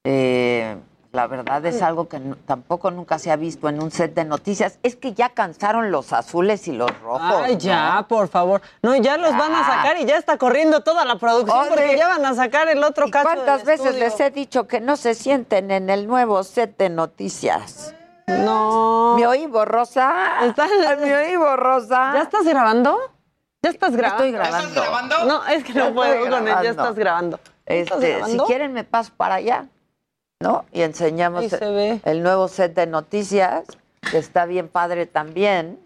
Eh, la verdad es algo que no- tampoco nunca se ha visto en un set de noticias. Es que ya cansaron los azules y los rojos. Ay, ¿no? ya, por favor. No, ya los van a sacar y ya está corriendo toda la producción porque ya van a sacar el otro cacho. ¿Cuántas del veces estudio. les he dicho que no se sienten en el nuevo set de noticias? No. ¿Me oí borrosa? ¿Me oí borrosa? ¿Ya estás grabando? ¿Ya estás grabando? Estoy grabando. No, es que no Estoy puedo con él, ya grabando. estás grabando. ¿Estás Este, si grabando? quieren me paso para allá, ¿no? Y enseñamos Ahí se ve. el nuevo set de noticias, que está bien padre también.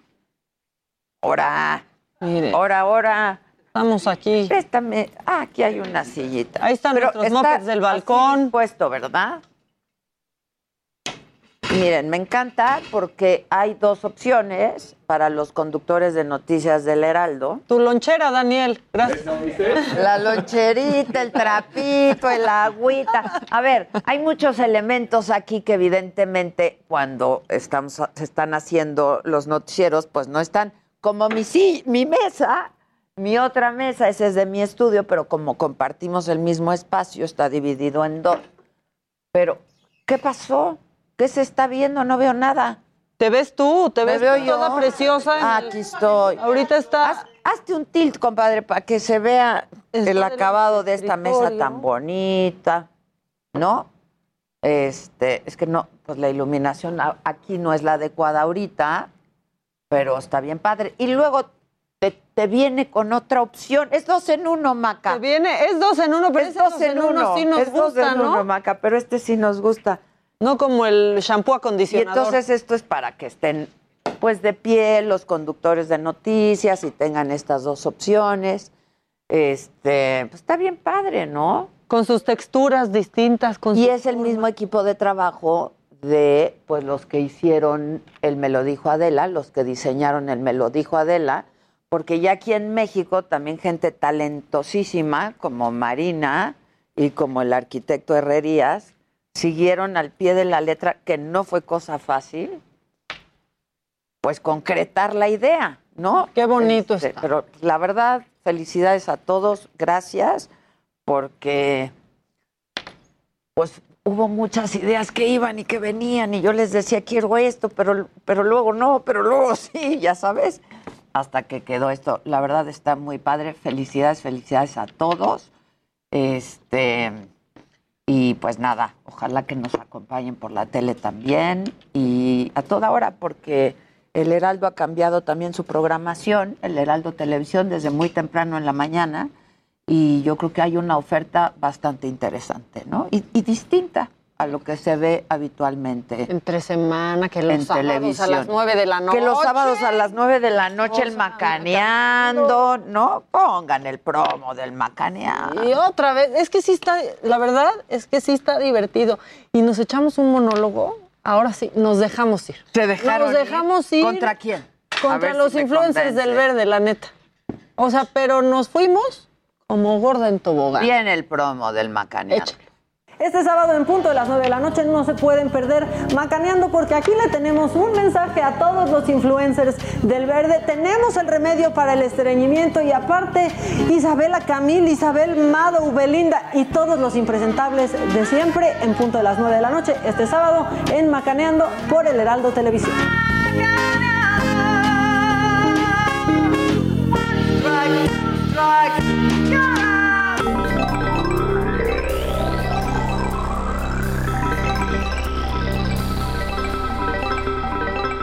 Ahora, Mire. ahora, ahora. Estamos aquí. Préstame. Ah, aquí hay una sillita. Ahí están Pero nuestros está mopeds del balcón. puesto, ¿verdad? Miren, me encanta porque hay dos opciones para los conductores de noticias del Heraldo. Tu lonchera, Daniel. Gracias. La loncherita, el trapito, el agüita. A ver, hay muchos elementos aquí que evidentemente cuando estamos, se están haciendo los noticieros, pues no están como mi, si- mi mesa, mi otra mesa, ese es de mi estudio, pero como compartimos el mismo espacio, está dividido en dos. Pero, ¿qué pasó? ¿Qué se está viendo? No veo nada. ¿Te ves tú? ¿Te ¿Me ves veo tú toda yo? preciosa? en el- Aquí estoy. Ahorita está... hazte un tilt, compadre, para que se vea el acabado de esta mesa tan bonita, ¿no? Este, es que no, pues la iluminación aquí no es la adecuada ahorita, pero está bien padre. Y luego te, te viene con otra opción. Es dos en uno, Maca. Te viene, es dos en uno, pero es ese dos en uno. sí nos es dos gusta, en ¿no? uno, Maca, pero este sí nos gusta. No como el shampoo Y acondicionador. entonces esto es para que estén pues de pie los conductores de noticias y tengan estas dos opciones. Este, pues está bien padre, ¿no? Con sus texturas distintas. Con y es el mismo equipo de trabajo de pues los que hicieron el Me lo dijo Adela, los que diseñaron el Me lo dijo Adela, porque ya aquí en México también gente talentosísima como Marina y como el arquitecto Herrerías siguieron al pie de la letra, que no fue cosa fácil, pues concretar la idea, ¿no? Qué bonito Este, está. Pero la verdad, felicidades a todos, gracias, porque pues hubo muchas ideas que iban y que venían y yo les decía quiero esto, pero, pero luego no, pero luego sí, ya sabes, hasta que quedó esto. La verdad está muy padre, felicidades, felicidades a todos. Este y pues nada, ojalá que nos acompañen por la tele también y a toda hora porque el Heraldo ha cambiado también su programación, el Heraldo Televisión desde muy temprano en la mañana y yo creo que hay una oferta bastante interesante, ¿no? Y, y distinta a lo que se ve habitualmente. Entre semana, que los en sábados televisión. a las 9 de la noche. Que los sábados a las 9 de la noche el macaneando, ¿no? Pongan el promo del macaneando. Y otra vez, es que sí está, la verdad es que sí está divertido. Y nos echamos un monólogo, ahora sí, nos dejamos ir. Se dejaron Nos dejamos ir. ¿Contra quién? Contra si los influencers del verde, la neta. O sea, pero nos fuimos como gorda en tobogán. Viene el promo del macaneando. Este sábado en punto de las 9 de la noche no se pueden perder Macaneando porque aquí le tenemos un mensaje a todos los influencers del verde. Tenemos el remedio para el estreñimiento y aparte Isabela Camil, Isabel Mado, Belinda y todos los impresentables de siempre en punto de las 9 de la noche este sábado en Macaneando por el Heraldo Televisión.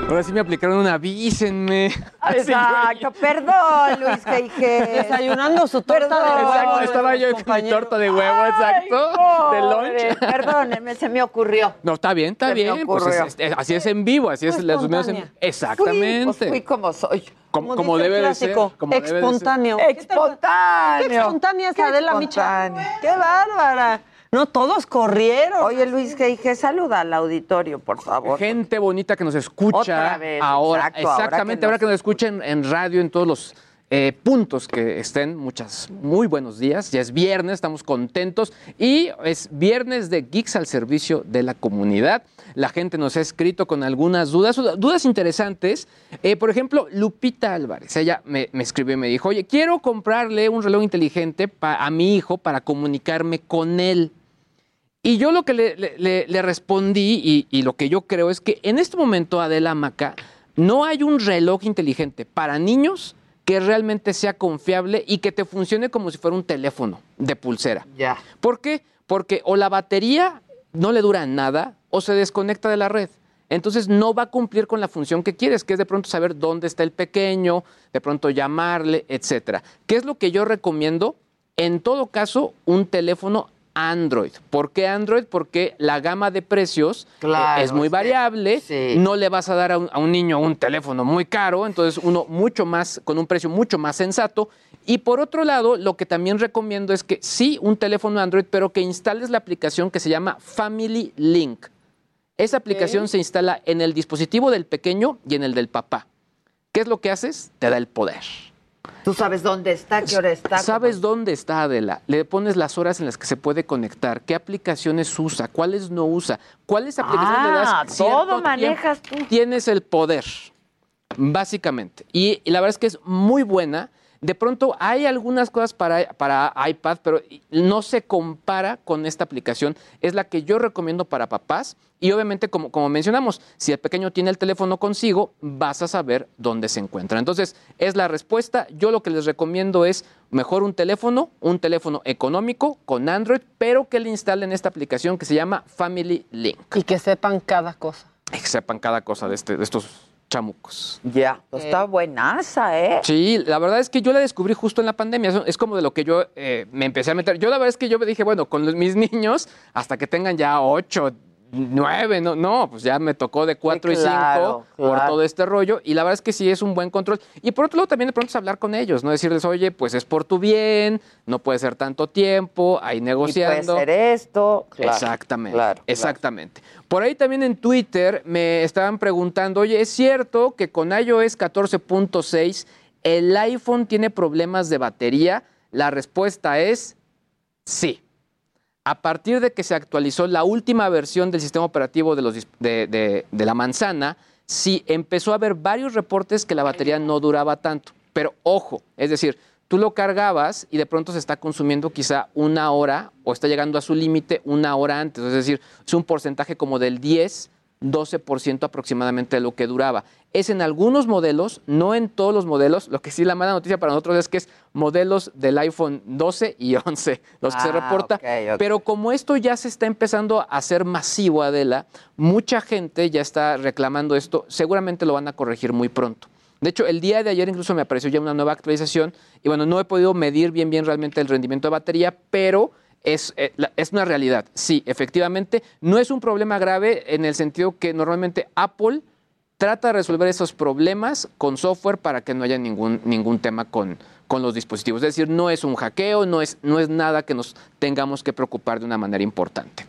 Ahora sí me aplicaron una, avísenme. Exacto, perdón, Luis G.I.G. Desayunando su torta de huevo. Estaba yo con mi torta de huevo, exacto, de Pobre, lunch. Perdóneme, se me ocurrió. No, está bien, está Se bien. Pues es- es- así es en vivo, así es las en. Exactamente. Fui, pues fui como soy. como, como debe de ser. Como debe de ser. Espontáneo. Espontáneo. Qué espontánea es Adela Micha. Qué bárbara. No, todos corrieron. Oye, Luis G.I.G., saluda al auditorio, por favor. Gente bonita que nos escucha Otra vez, ahora. exacto, ahora que exactamente, nos ahora que nos escuchen en radio, en todos los eh, puntos que estén. Muchas, muy buenos días. Ya es viernes, estamos contentos. Y es viernes de Geeks al servicio de la comunidad. La gente nos ha escrito con algunas dudas, dudas interesantes. Eh, por ejemplo, Lupita Álvarez, ella me, me escribió y me dijo, oye, quiero comprarle un reloj inteligente pa- a mi hijo para comunicarme con él. Y yo lo que le, le- le- le respondí y, y lo que yo creo es que en este momento, Adela Maca, no hay un reloj inteligente para niños que realmente sea confiable y que te funcione como si fuera un teléfono de pulsera. Ya. ¿Por qué? Porque o la batería no le dura nada o se desconecta de la red. Entonces no va a cumplir con la función que quieres, que es de pronto saber dónde está el pequeño, de pronto llamarle, etcétera. ¿Qué es lo que yo recomiendo? En todo caso, un teléfono Android. ¿Por qué Android? Porque la gama de precios eh, Claro, es muy variable. sí. No le vas a dar a un, a un niño un teléfono muy caro, entonces uno mucho más, con un precio mucho más sensato. Y por otro lado, lo que también recomiendo es que sí, un teléfono Android, pero que instales la aplicación que se llama Family Link. Esa aplicación se instala en el dispositivo del pequeño y en el del papá. ¿Qué es lo que haces? Te da el poder. Tú sabes dónde está, qué hora está. Sabes dónde está Adela. Le pones las horas en las que se puede conectar, qué aplicaciones usa, cuáles no usa, cuáles aplicaciones le Ah, das. todo cierto manejas tiempo. Tienes el poder, básicamente. Y, y la verdad es que es muy buena. De pronto hay algunas cosas para, para iPad, pero no se compara con esta aplicación. Es la que yo recomiendo para papás. Y obviamente, como, como mencionamos, si el pequeño tiene el teléfono consigo, vas a saber dónde se encuentra. Entonces, es la respuesta. Yo lo que les recomiendo es mejor un teléfono, un teléfono económico con Android, pero que le instalen esta aplicación que se llama Family Link. Y que sepan cada cosa. Y que sepan cada cosa de, este, de estos chamucos. Ya, pues está buenaza, ¿eh? Sí, la verdad es que yo la descubrí justo en la pandemia. Es como de lo que yo eh, me empecé a meter. Yo la verdad es que yo me dije, bueno, con los- mis niños, hasta que tengan ya ocho, nueve, no, no, pues ya me tocó de cuatro y claro, cinco por todo este rollo. Y la verdad es que sí es un buen control. Y por otro lado, también de pronto es hablar con ellos, ¿no? Decirles, oye, pues es por tu bien, no puede ser tanto tiempo, ahí Y negociando. puede ser esto. claro, Exactamente. exactamente. Por ahí también en Twitter me estaban preguntando, oye, ¿es cierto que con iOS 14.6 el iPhone tiene problemas de batería? La respuesta es sí. A partir de que se actualizó la última versión del sistema operativo de, los de la manzana, sí empezó a haber varios reportes que la batería no duraba tanto. Pero ojo, es decir, tú lo cargabas y de pronto se está consumiendo quizá una hora o está llegando a su límite una hora antes. Es decir, es un porcentaje como del 10, 12% aproximadamente de lo que duraba. Es en algunos modelos, no en todos los modelos. Lo que sí la mala noticia para nosotros es que es modelos del iPhone 12 y 11 los que se Ah, reporta. Pero como esto ya se está empezando a hacer masivo, Adela, mucha gente ya está reclamando esto. Seguramente lo van a corregir muy pronto. De hecho, el día de ayer incluso me apareció ya una nueva actualización y bueno, no he podido medir bien bien realmente el rendimiento de batería, pero es, eh, es una realidad. Sí, efectivamente, no es un problema grave en el sentido que normalmente Apple trata de resolver esos problemas con software para que no haya ningún, ningún tema con, con los dispositivos. Es decir, no es un hackeo, no es, no es nada que nos tengamos que preocupar de una manera importante.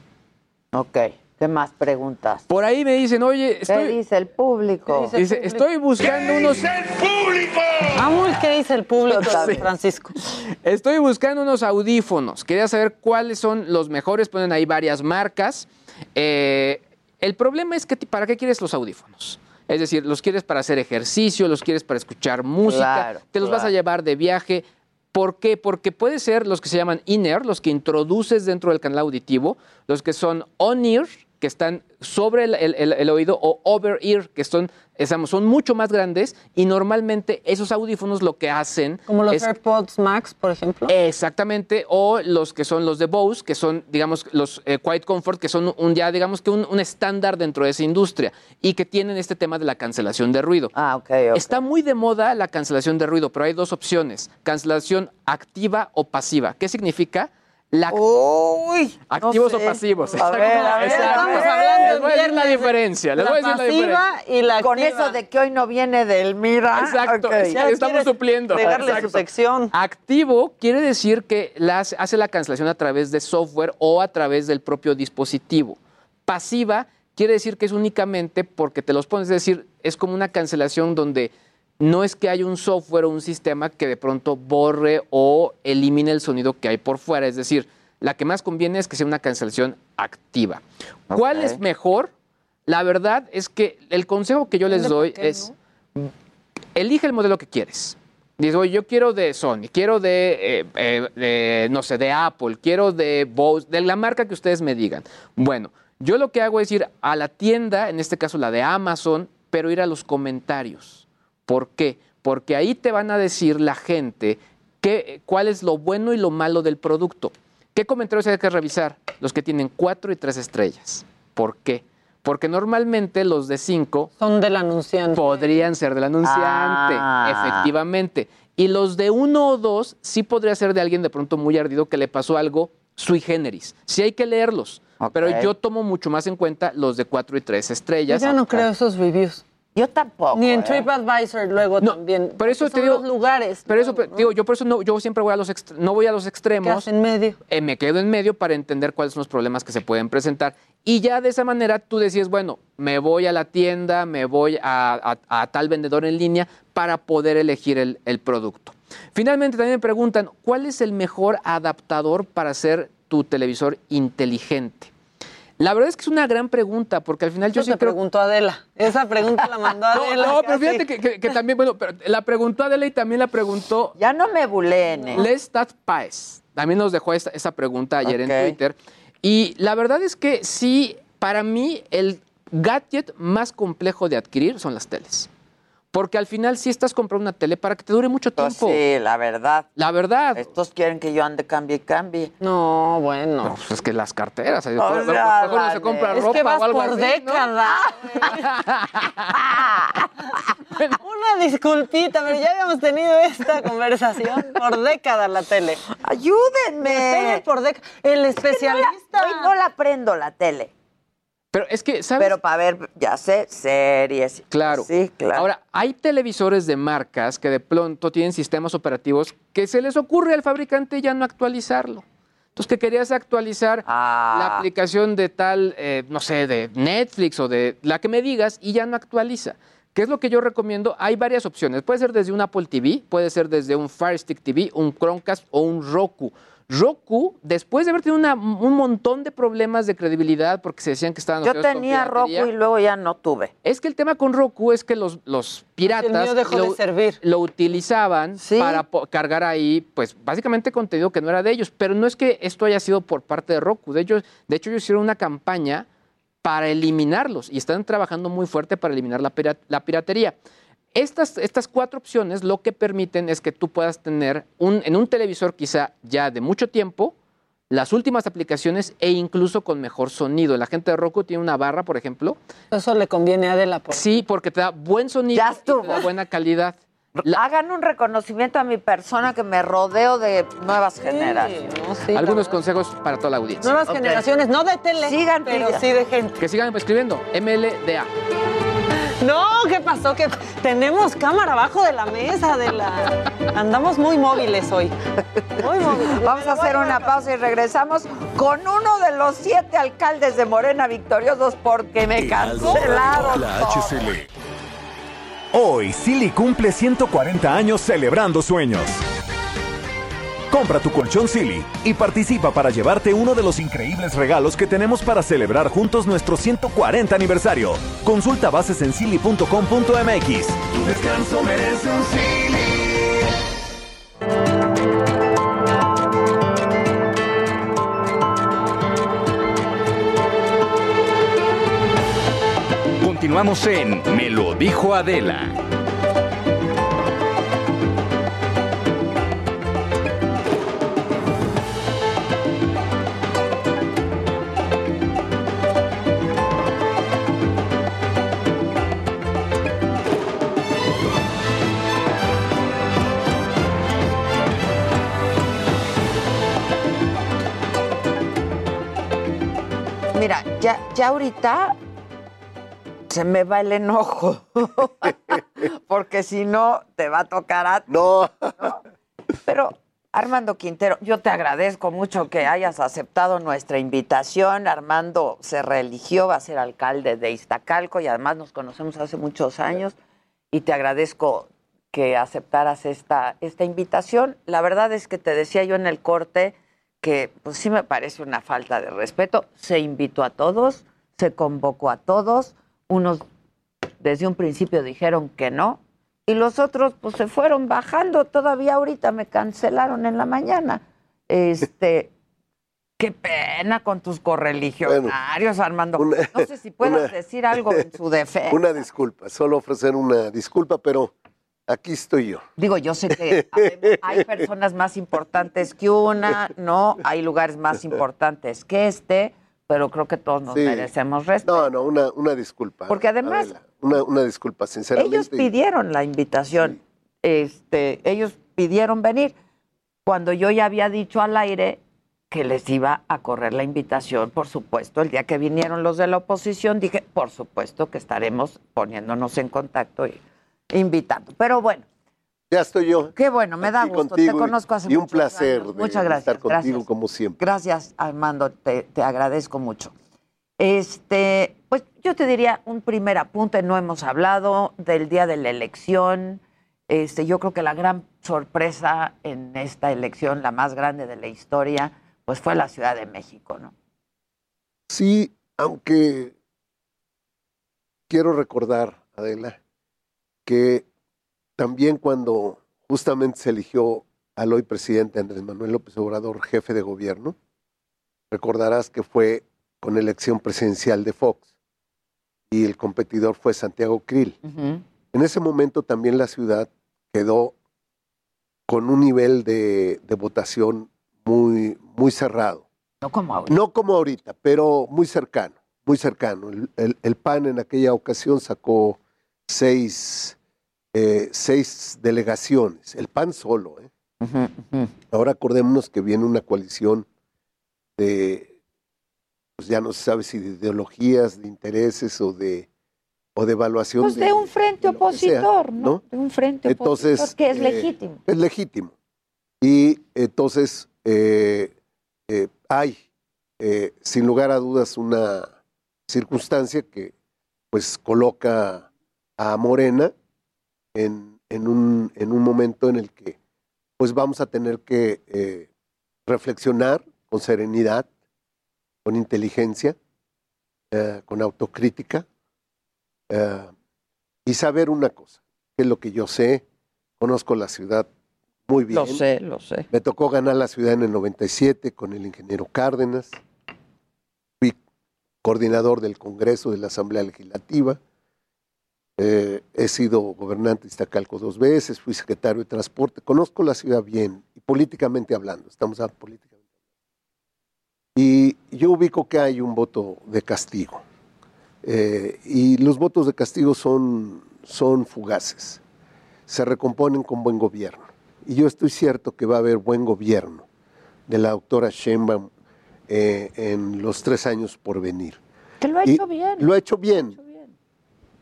Ok, ¿qué más preguntas? Por ahí me dicen, oye, ¿Qué estoy, dice el público? dice, estoy buscando unos... Vamos, ¿qué dice el público, Sí. Francisco? Estoy buscando unos audífonos. Quería saber cuáles son los mejores. Ponen ahí varias marcas. Eh, el problema es que ¿para qué quieres los audífonos? Es decir, los quieres para hacer ejercicio, los quieres para escuchar música, Claro, te los vas a llevar de viaje. ¿Por qué? Porque puede ser los que se llaman in-ear, los que introduces dentro del canal auditivo, los que son on-ear, que están sobre el, el- oído, o over-ear, que son, estamos, son mucho más grandes, y normalmente esos audífonos lo que hacen Como los es AirPods Max, por ejemplo. Exactamente, o los que son los de Bose, que son, digamos, los eh, Quiet Comfort, que son un ya, digamos que un, un estándar dentro de esa industria y que tienen este tema de la cancelación de ruido. Ah, ok, Está muy de moda la cancelación de ruido, pero hay dos opciones, cancelación activa o pasiva. ¿Qué significa? La... Activos sé. o pasivos. A ver, a ver, a ver. Les voy a decir la diferencia. Les La voy a decir la diferencia. y la Con activa. eso de que hoy no viene del Mira. Exacto, estamos supliendo. Pegarle su Exacto. sección. Activo quiere decir que la hace, hace la cancelación a través de software o a través del propio dispositivo. Pasiva quiere decir que es únicamente porque te los pones, es decir, es como una cancelación donde no es que haya un software o un sistema que de pronto borre o elimine el sonido que hay por fuera. Es decir, la que más conviene es que sea una cancelación activa. ¿Cuál es mejor? La verdad es que el consejo que yo les doy es elige el modelo que quieres. Dice, oye, yo quiero de Sony, quiero de, eh, eh, de, no sé, de Apple, quiero de Bose, de la marca que ustedes me digan. Bueno, yo lo que hago es ir a la tienda, en este caso la de Amazon, pero ir a los comentarios. ¿Por qué? Porque ahí te van a decir la gente qué, cuál es lo bueno y lo malo del producto. ¿Qué comentarios hay que revisar? Los que tienen cuatro y tres estrellas. ¿Por qué? Porque normalmente los de cinco Son del anunciante. podrían ser del anunciante, Ah. efectivamente. Y los de uno o dos sí podría ser de alguien de pronto muy ardido que le pasó algo sui generis. Sí hay que leerlos, pero yo tomo mucho más en cuenta los de cuatro y tres Yo estrellas. ya no creo esos reviews. Yo tampoco. Ni en ¿eh? TripAdvisor luego también. Por eso te digo, los lugares. Pero eso, digo, yo por eso no, yo siempre voy a los no voy a los extremos. Quedas en medio. eh, me quedo en medio para entender cuáles son los problemas que se pueden presentar. Y ya de esa manera tú decías, bueno, me voy a la tienda, me voy a, a- a tal vendedor en línea para poder elegir el, el producto. Finalmente también me preguntan, ¿cuál es el mejor adaptador para hacer tu televisor inteligente? La verdad es que es una gran pregunta, porque al final yo Yo sí te creo... preguntó Adela. Esa pregunta la mandó No, Adela. no, pero casi. fíjate que, que- que también, bueno, pero la preguntó Adela y también la preguntó Ya no me buleen. ¿eh? Lestat Paez. También nos dejó esta, esa pregunta ayer en Twitter. Y la verdad es que sí, para mí el gadget más complejo de adquirir son las teles. Porque al final sí estás comprando una tele para que te dure mucho Pues tiempo. sí, la verdad. La verdad. Estos quieren que yo ande cambie y cambie. No, bueno. No, pues es que las carteras. ahí, O mejor, sea, mejor no se compra Es ropa que vas o algo por así, ¿no? década. Una disculpita, pero ya habíamos tenido esta conversación por década la tele. Ayúdenme. Tele por década. El especialista. Hoy no la prendo la tele. Pero es que, ¿sabes? Pero para ver, ya sé, series. Claro. Sí, claro. Ahora, hay televisores de marcas que de pronto tienen sistemas operativos que se les ocurre al fabricante ya no actualizarlo. Entonces, que querías actualizar Ah. la aplicación de tal, eh, no sé, de Netflix o de la que me digas y ya no actualiza. ¿Qué es lo que yo recomiendo? Hay varias opciones. Puede ser desde un Apple TV, puede ser desde un Fire Stick TV, un Chromecast o un Roku. Roku, después de haber tenido una- un montón de problemas de credibilidad porque se decían que estaban Yo tenía Roku y luego ya no tuve. es que el tema con Roku es que los, los piratas mío dejó de servir. lo utilizaban para cargar ahí, pues básicamente contenido que no era de ellos. Pero no es que esto haya sido por parte de Roku. De hecho, de hecho ellos hicieron una campaña para eliminarlos y están trabajando muy fuerte para eliminar la, pira- la piratería. Estas, estas cuatro opciones lo que permiten es que tú puedas tener un, en un televisor quizá ya de mucho tiempo las últimas aplicaciones e incluso con mejor sonido. La gente de Roku tiene una barra, por ejemplo. Eso le conviene a Adela. Por... Sí, porque te da buen sonido y te da buena calidad. Hagan un reconocimiento a mi persona que me rodeo de nuevas generaciones. Algunos consejos para toda la audiencia. Nuevas generaciones, no de tele, Sigan, pero sí de gente. Que sigan escribiendo. MLDA. No, ¿qué pasó? Que tenemos cámara abajo de la mesa, de la. Andamos muy móviles hoy. Muy móviles. Vamos a hacer una pausa y regresamos con uno de los siete alcaldes de Morena victoriosos porque me cancelaron. La. HCL. Hoy, Silly cumple 140 años celebrando sueños. Compra tu colchón Silly y participa para llevarte uno de los increíbles regalos que tenemos para celebrar juntos nuestro 140 aniversario. Consulta bases en silly.com.mx. Tu descanso merece un Silly. Continuamos en Me lo dijo Adela. Ya, ya ahorita se me va el enojo. Porque si no, te va a tocar a ti. No. Pero, Armando Quintero, yo te agradezco mucho que hayas aceptado nuestra invitación. Armando se reeligió, va a ser alcalde de Iztacalco y además nos conocemos hace muchos años. Y te agradezco que aceptaras esta, esta invitación. La verdad es que te decía yo en el corte que pues sí me parece una falta de respeto. Se invitó a todos, se convocó a todos, unos desde un principio dijeron que no, y los otros pues se fueron bajando, todavía ahorita me cancelaron en la mañana. Este, qué pena con tus correligionarios, Armando. no sé si puedas una- decir algo en su defensa. Una disculpa, solo ofrecer una disculpa, pero aquí estoy yo. Digo, yo sé que hay personas más importantes que una, no, hay lugares más importantes que este, pero creo que todos nos Sí. merecemos respeto. No, no, una, una disculpa. Porque además- Adela, una, una disculpa, sinceramente. Ellos pidieron la invitación, este, ellos pidieron venir. Cuando yo ya había dicho al aire que les iba a correr la invitación, por supuesto, el día que vinieron los de la oposición, dije, por supuesto que estaremos poniéndonos en contacto y invitando. Pero bueno, Ya estoy yo. qué bueno, me da gusto, te conozco hace Y un muchos placer años. de- Muchas gracias, estar contigo gracias. como siempre. Gracias, Armando, te, te agradezco mucho. Este, pues yo te diría un primer apunte, no hemos hablado del día de la elección. Este, yo creo que la gran sorpresa en esta elección, la más grande de la historia, pues fue la Ciudad de México, ¿no? Sí, aunque quiero recordar, Adela, que también cuando justamente se eligió al hoy presidente Andrés Manuel López Obrador jefe de gobierno, recordarás que fue con elección presidencial de Fox y el competidor fue Santiago Krill. En ese momento también la ciudad quedó con un nivel de, de votación muy, muy cerrado. No como ahora. No como ahorita, pero muy cercano, muy cercano. El, el- el PAN en aquella ocasión sacó seis, eh, seis delegaciones, el PAN solo. ¿eh? Ahora acordémonos que viene una coalición de, pues ya no se sabe si de ideologías, de intereses o de, o de evaluación. Pues de un frente sea, opositor, ¿no? ¿no? De un frente Entonces, opositor que es eh, legítimo. Es legítimo. Y entonces hay, sin lugar a dudas, una circunstancia que pues coloca a Morena en, en un, en un momento en el que pues vamos a tener que eh, reflexionar con serenidad, con inteligencia, eh, con autocrítica eh, y saber una cosa, que es lo que yo sé, conozco la ciudad muy bien. Lo sé, lo sé. Me tocó ganar la ciudad en el 97 con el ingeniero Cárdenas. Fui coordinador del Congreso de la Asamblea Legislativa. Eh, he sido gobernante de Iztacalco dos veces, fui secretario de Transporte. Conozco la ciudad bien, y políticamente hablando, estamos hablando políticamente. Y yo ubico que hay un voto de castigo. Eh, y los votos de castigo son, son fugaces. Se recomponen con buen gobierno. Y yo estoy cierto que va a haber buen gobierno de la doctora Sheinbaum eh, en los tres años por venir. Que lo ha Y hecho bien. Lo ha hecho bien.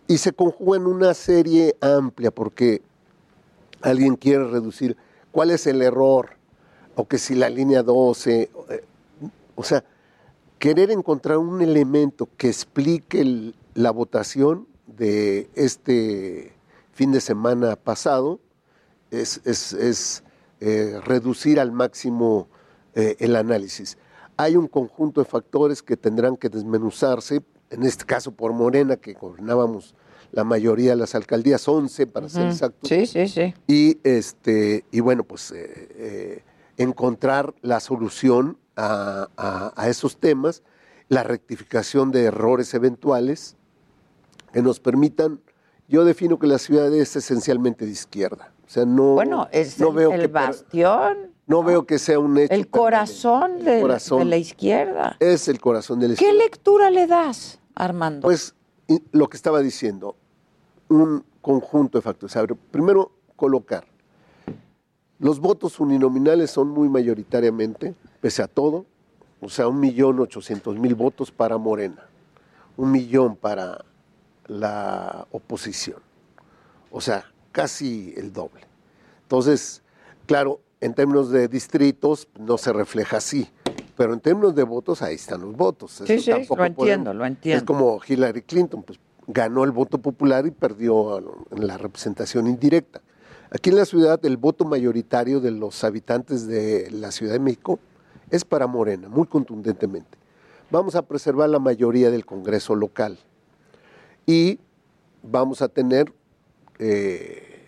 Y se conjuga en una serie amplia porque alguien quiere reducir cuál es el error, o que si la línea 12, eh, o sea, querer encontrar un elemento que explique la votación de este fin de semana pasado es, eh, reducir al máximo eh, el análisis. Hay un conjunto de factores que tendrán que desmenuzarse, en este caso por Morena, que gobernábamos la mayoría de las alcaldías, 11 para ser exactos. Sí, sí, sí. Y, este, y bueno, pues eh, eh, encontrar la solución a, a- a esos temas, la rectificación de errores eventuales que nos permitan, yo defino que la ciudad es esencialmente de izquierda. O sea, no, Bueno, es no el, veo el que bastión, no veo que sea un hecho. el corazón, de, corazón. de la izquierda. Es el corazón de la ¿Qué izquierda. lectura le das, Armando? Pues lo que estaba diciendo, un conjunto de factores. A ver, primero, colocar. Los votos uninominales son muy mayoritariamente, pese a todo, o sea, un millón ochocientos mil votos para Morena, un millón para la oposición, o sea, casi el doble. Entonces, claro, en términos de distritos no se refleja así, pero en términos de votos ahí están los votos. Sí, Eso sí, tampoco lo entiendo, podemos- lo entiendo. Es como Hillary Clinton, pues ganó el voto popular y perdió en la representación indirecta. Aquí en la ciudad el voto mayoritario de los habitantes de la Ciudad de México es para Morena, muy contundentemente. Vamos a preservar la mayoría del Congreso local y vamos a tener eh,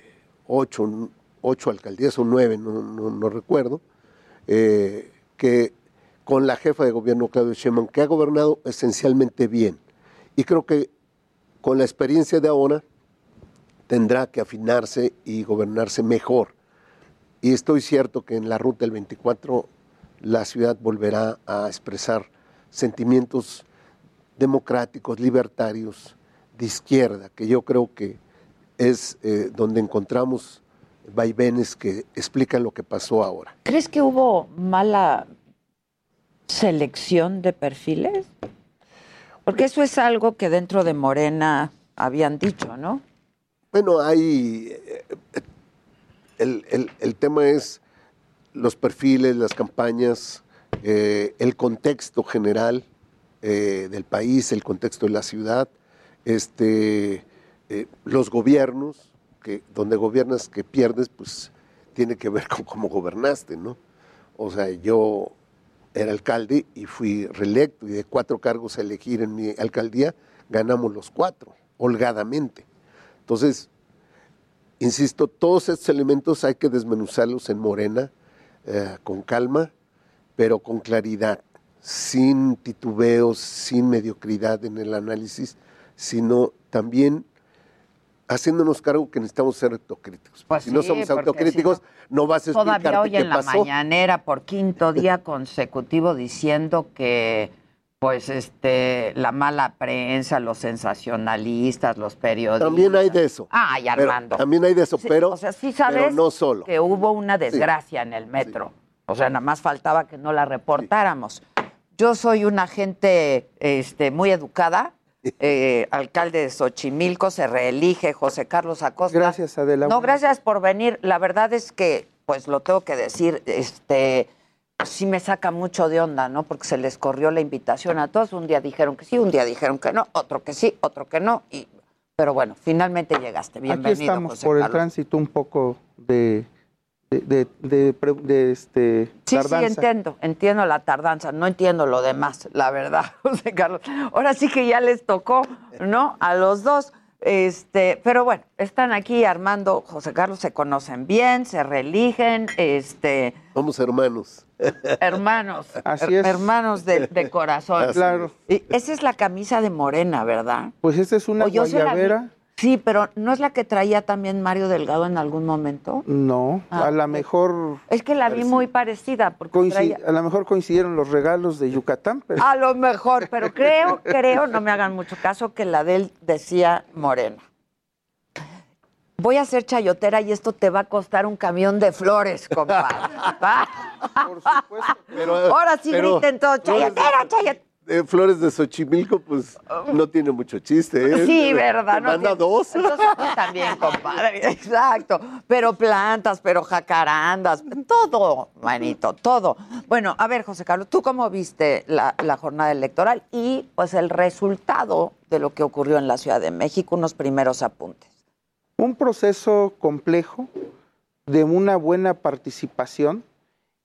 ocho, ocho alcaldías o nueve, no, recuerdo, eh, que con la jefa de gobierno Claudio Sheinbaum, que ha gobernado esencialmente bien. Y creo que con la experiencia de ahora tendrá que afinarse y gobernarse mejor. Y estoy cierto que en la ruta del 24 la ciudad volverá a expresar sentimientos democráticos, libertarios, de izquierda, que yo creo que es eh, donde encontramos vaivenes que explican lo que pasó ahora. ¿Crees que hubo mala selección de perfiles? Porque eso es algo que dentro de Morena habían dicho, ¿no? Bueno, hay. eh, El, el- el tema es los perfiles, las campañas, eh, el contexto general eh, del país, el contexto de la ciudad, este, eh, los gobiernos, donde gobiernas que pierdes, pues tiene que ver con cómo gobernaste, ¿no? O sea, yo era alcalde y fui reelecto y de cuatro cargos a elegir en mi alcaldía, ganamos los cuatro, holgadamente. Entonces, insisto, todos estos elementos hay que desmenuzarlos en Morena eh, con calma, pero con claridad, sin titubeos, sin mediocridad en el análisis, sino también haciéndonos cargo que necesitamos ser autocríticos. Pues si no somos autocríticos, si no, vas a Todavía explicarte hoy qué en la mañanera por quinto día consecutivo diciendo que pues este la mala prensa, los sensacionalistas, los periodistas. También hay de eso. Ay, Pero Armando. también hay de eso, Sí, pero, o sea, sí pero sabes no solo. que hubo una desgracia en el metro. O sea, nada más faltaba que no la reportáramos. Yo soy una gente este, muy educada. Eh, alcalde de Xochimilco, se reelige José Carlos Acosta. Gracias, Adela. No, gracias por venir. La verdad es que, pues lo tengo que decir, este, sí me saca mucho de onda, ¿no? Porque se les corrió la invitación a todos. Un día dijeron que sí, un día dijeron que no, otro que sí, otro que no. Y, pero bueno, finalmente llegaste. Bienvenido, Aquí estamos José por el tránsito un poco de de, de, de pre- de, este, Sí, tardanza. sí, entiendo, entiendo la tardanza, no entiendo lo demás, la verdad, José Carlos. Ahora sí que ya les tocó, ¿no? A los dos. Este, pero bueno, están aquí Armando, José Carlos se conocen bien, se reeligen, este, Somos hermanos. hermanos, Así her- es. hermanos de, de corazón. Así Claro. Y esa es la camisa de Morena, ¿verdad? Pues esta es una guayabera. Sí, pero ¿no es la que traía también Mario Delgado en algún momento? No, Ah, a lo mejor Es que la vi muy parecida, porque traía... a lo mejor coincidieron los regalos de Yucatán, pero A lo mejor, pero creo, creo, no me hagan mucho caso, que la de él decía Morena. Voy a ser chayotera y esto te va a costar un camión de flores, compadre. ¿va? Pero, Ahora sí pero griten todos, chayotera, chayotera. Eh, Flores de Xochimilco, pues no tiene mucho chiste. ¿eh? Sí, ¿verdad? Te No manda tiene- dos. Entonces también, compadre. Exacto. Pero plantas, pero jacarandas, todo, manito, todo. Bueno, a ver, José Carlos, ¿tú cómo viste la, la jornada electoral y pues el resultado de lo que ocurrió en la Ciudad de México? Unos primeros apuntes. un proceso complejo de una buena participación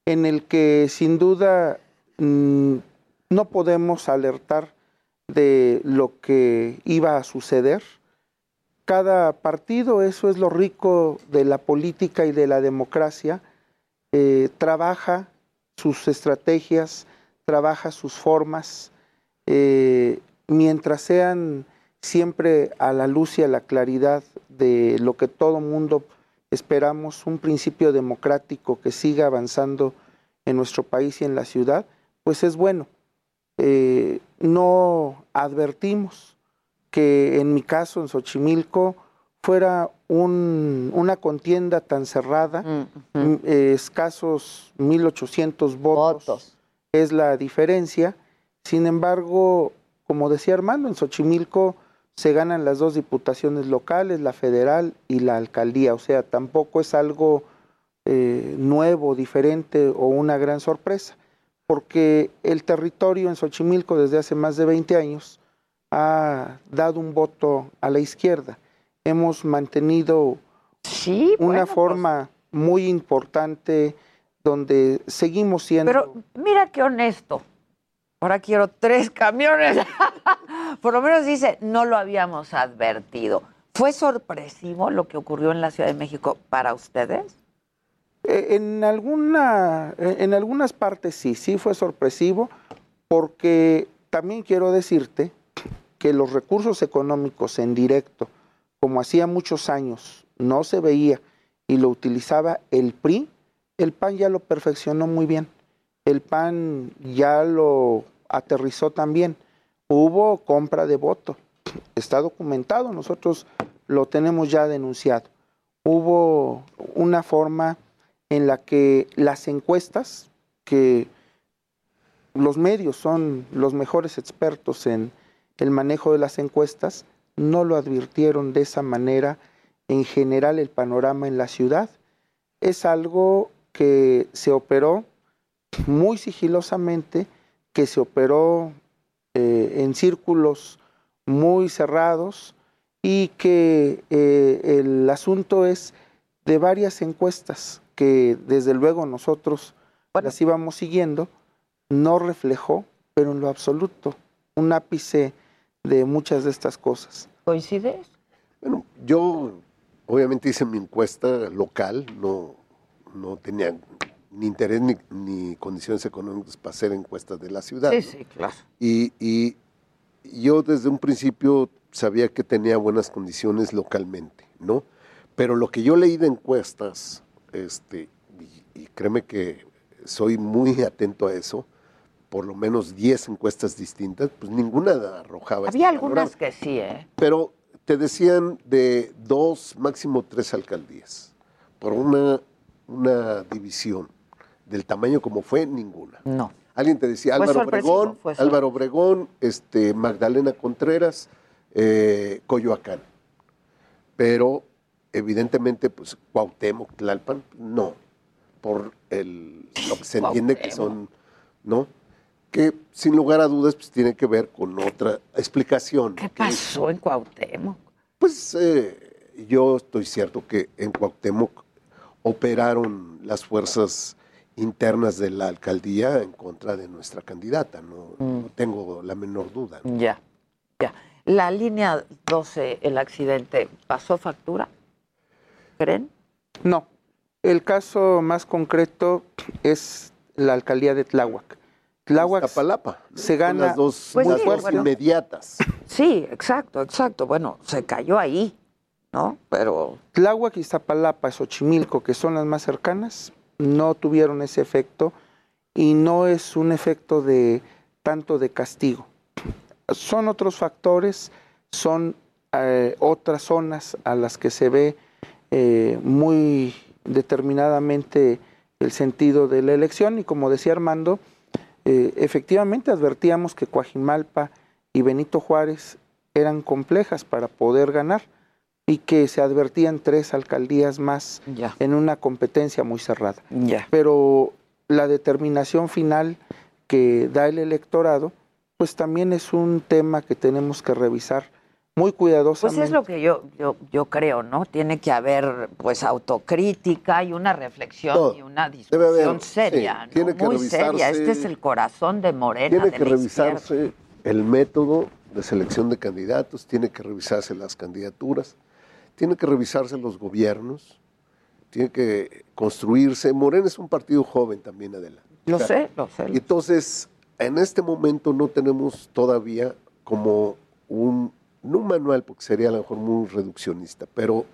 en el que sin duda mm, no podemos alertar de lo que iba a suceder. Cada partido, eso es lo rico de la política y de la democracia, eh, trabaja sus estrategias, trabaja sus formas, eh, mientras sean siempre a la luz y a la claridad de lo que todo mundo esperamos, un principio democrático que siga avanzando en nuestro país y en la ciudad, pues es bueno. Eh, no advertimos que en mi caso, en Xochimilco, fuera un- una contienda tan cerrada, m- eh, escasos 1.800 votos, es la diferencia. Sin embargo, como decía Armando, en Xochimilco se ganan las dos diputaciones locales, la federal y la alcaldía, o sea, tampoco es algo eh, nuevo, diferente o una gran sorpresa, porque el territorio en Xochimilco desde hace más de 20 años ha dado un voto a la izquierda. Hemos mantenido una forma muy importante donde seguimos siendo... Pero mira qué honesto. Ahora quiero tres camiones. Por lo menos dice, no lo habíamos advertido. ¿Fue sorpresivo lo que ocurrió en la Ciudad de México para ustedes? Eh, En, alguna, eh, en algunas partes sí, sí fue sorpresivo, porque también quiero decirte que los recursos económicos en directo, como hacía muchos años, no se veía y lo utilizaba el PRI, el PAN ya lo perfeccionó muy bien. El PAN ya lo aterrizó también. Hubo compra de voto, está documentado, nosotros lo tenemos ya denunciado. Hubo una forma en la que las encuestas, que los medios son los mejores expertos en el manejo de las encuestas, no lo advirtieron de esa manera en general el panorama en la ciudad. Es algo que se operó muy sigilosamente, que se operó eh, en círculos muy cerrados y que eh, el asunto es de varias encuestas que desde luego nosotros las íbamos siguiendo, no reflejó, pero en lo absoluto, un ápice de muchas de estas cosas. ¿Coincides? Bueno, yo obviamente hice mi encuesta local, no, no tenía ni interés ni, ni condiciones económicas para hacer encuestas de la ciudad. Sí, ¿no? sí, claro. Y, y yo desde un principio sabía que tenía buenas condiciones localmente, ¿no? Pero lo que yo leí de encuestas, este, y, y créeme que soy muy atento a eso, por lo menos 10 encuestas distintas, pues ninguna arrojaba. este Había algunas panorama. que sí, ¿eh? Pero te decían de dos, máximo tres alcaldías, por una, una división del tamaño como fue, ninguna. No. Alguien te decía Álvaro Obregón, Álvaro Obregón, este, Magdalena Contreras, eh, Coyoacán. Pero evidentemente, pues Cuauhtémoc, Tlalpan, no. Por el, lo que se entiende que son, ¿no? Que sin lugar a dudas, pues tiene que ver con otra explicación. ¿Qué pasó en Cuauhtémoc? Pues eh, yo estoy cierto que en Cuauhtémoc operaron las fuerzas internas de la alcaldía en contra de nuestra candidata, no, Mm. no tengo la menor duda. Ya, ya. La línea 12, el accidente, ¿pasó factura? ¿Creen? No. El caso más concreto es la alcaldía de Tláhuac. Tláhuac se gana las dos Pues las sí, dos bueno. inmediatas. Sí, exacto, exacto. Bueno, se cayó ahí, ¿no? Pero Tláhuac, Iztapalapa, Xochimilco, que son las más cercanas, no tuvieron ese efecto y no es un efecto de tanto de castigo. Son otros factores, son eh, otras zonas a las que se ve eh, muy determinadamente el sentido de la elección y como decía Armando, eh, efectivamente advertíamos que Coajimalpa y Benito Juárez eran complejas para poder ganar y que se advertían tres alcaldías más Ya. en una competencia muy cerrada. Ya. Pero la determinación final que da el electorado, pues también es un tema que tenemos que revisar muy pues cuidadosamente. es lo que yo, yo, yo creo, ¿no? Tiene que haber pues autocrítica y una reflexión Todo. y una discusión haber, seria, sí, ¿no? tiene que Muy revisarse- seria. Este es el corazón de Morena, Tiene de que la izquierda. revisarse el método de selección de candidatos, tiene que revisarse las candidaturas, tiene que revisarse los gobiernos, tiene que construirse. Morena es un partido joven también, Adela. Lo sé, lo sé. y Entonces, en este momento no tenemos todavía como un, no un manual, porque sería a lo mejor muy reduccionista, pero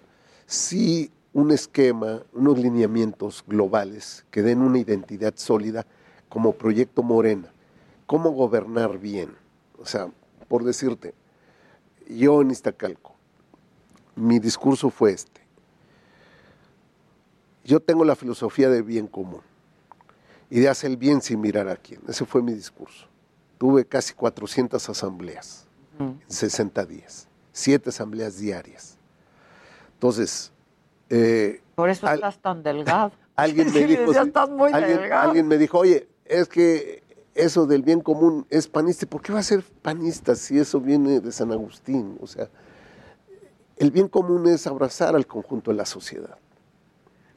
sí un esquema, unos lineamientos globales que den una identidad sólida como proyecto Morena. Cómo gobernar bien. O sea, por decirte, yo en Iztacalco, mi discurso fue este. Yo tengo la filosofía de bien común y de hacer el bien sin mirar a quién. Ese fue mi discurso. Tuve casi 400 asambleas en 60 días, siete asambleas diarias. Entonces, eh, Por eso al- estás tan delgado. alguien me dijo, sí, estás muy alguien, delgado. alguien me dijo, oye, es que eso del bien común es panista. ¿Por qué va a ser panista si eso viene de San Agustín? O sea, el bien común es abrazar al conjunto de la sociedad.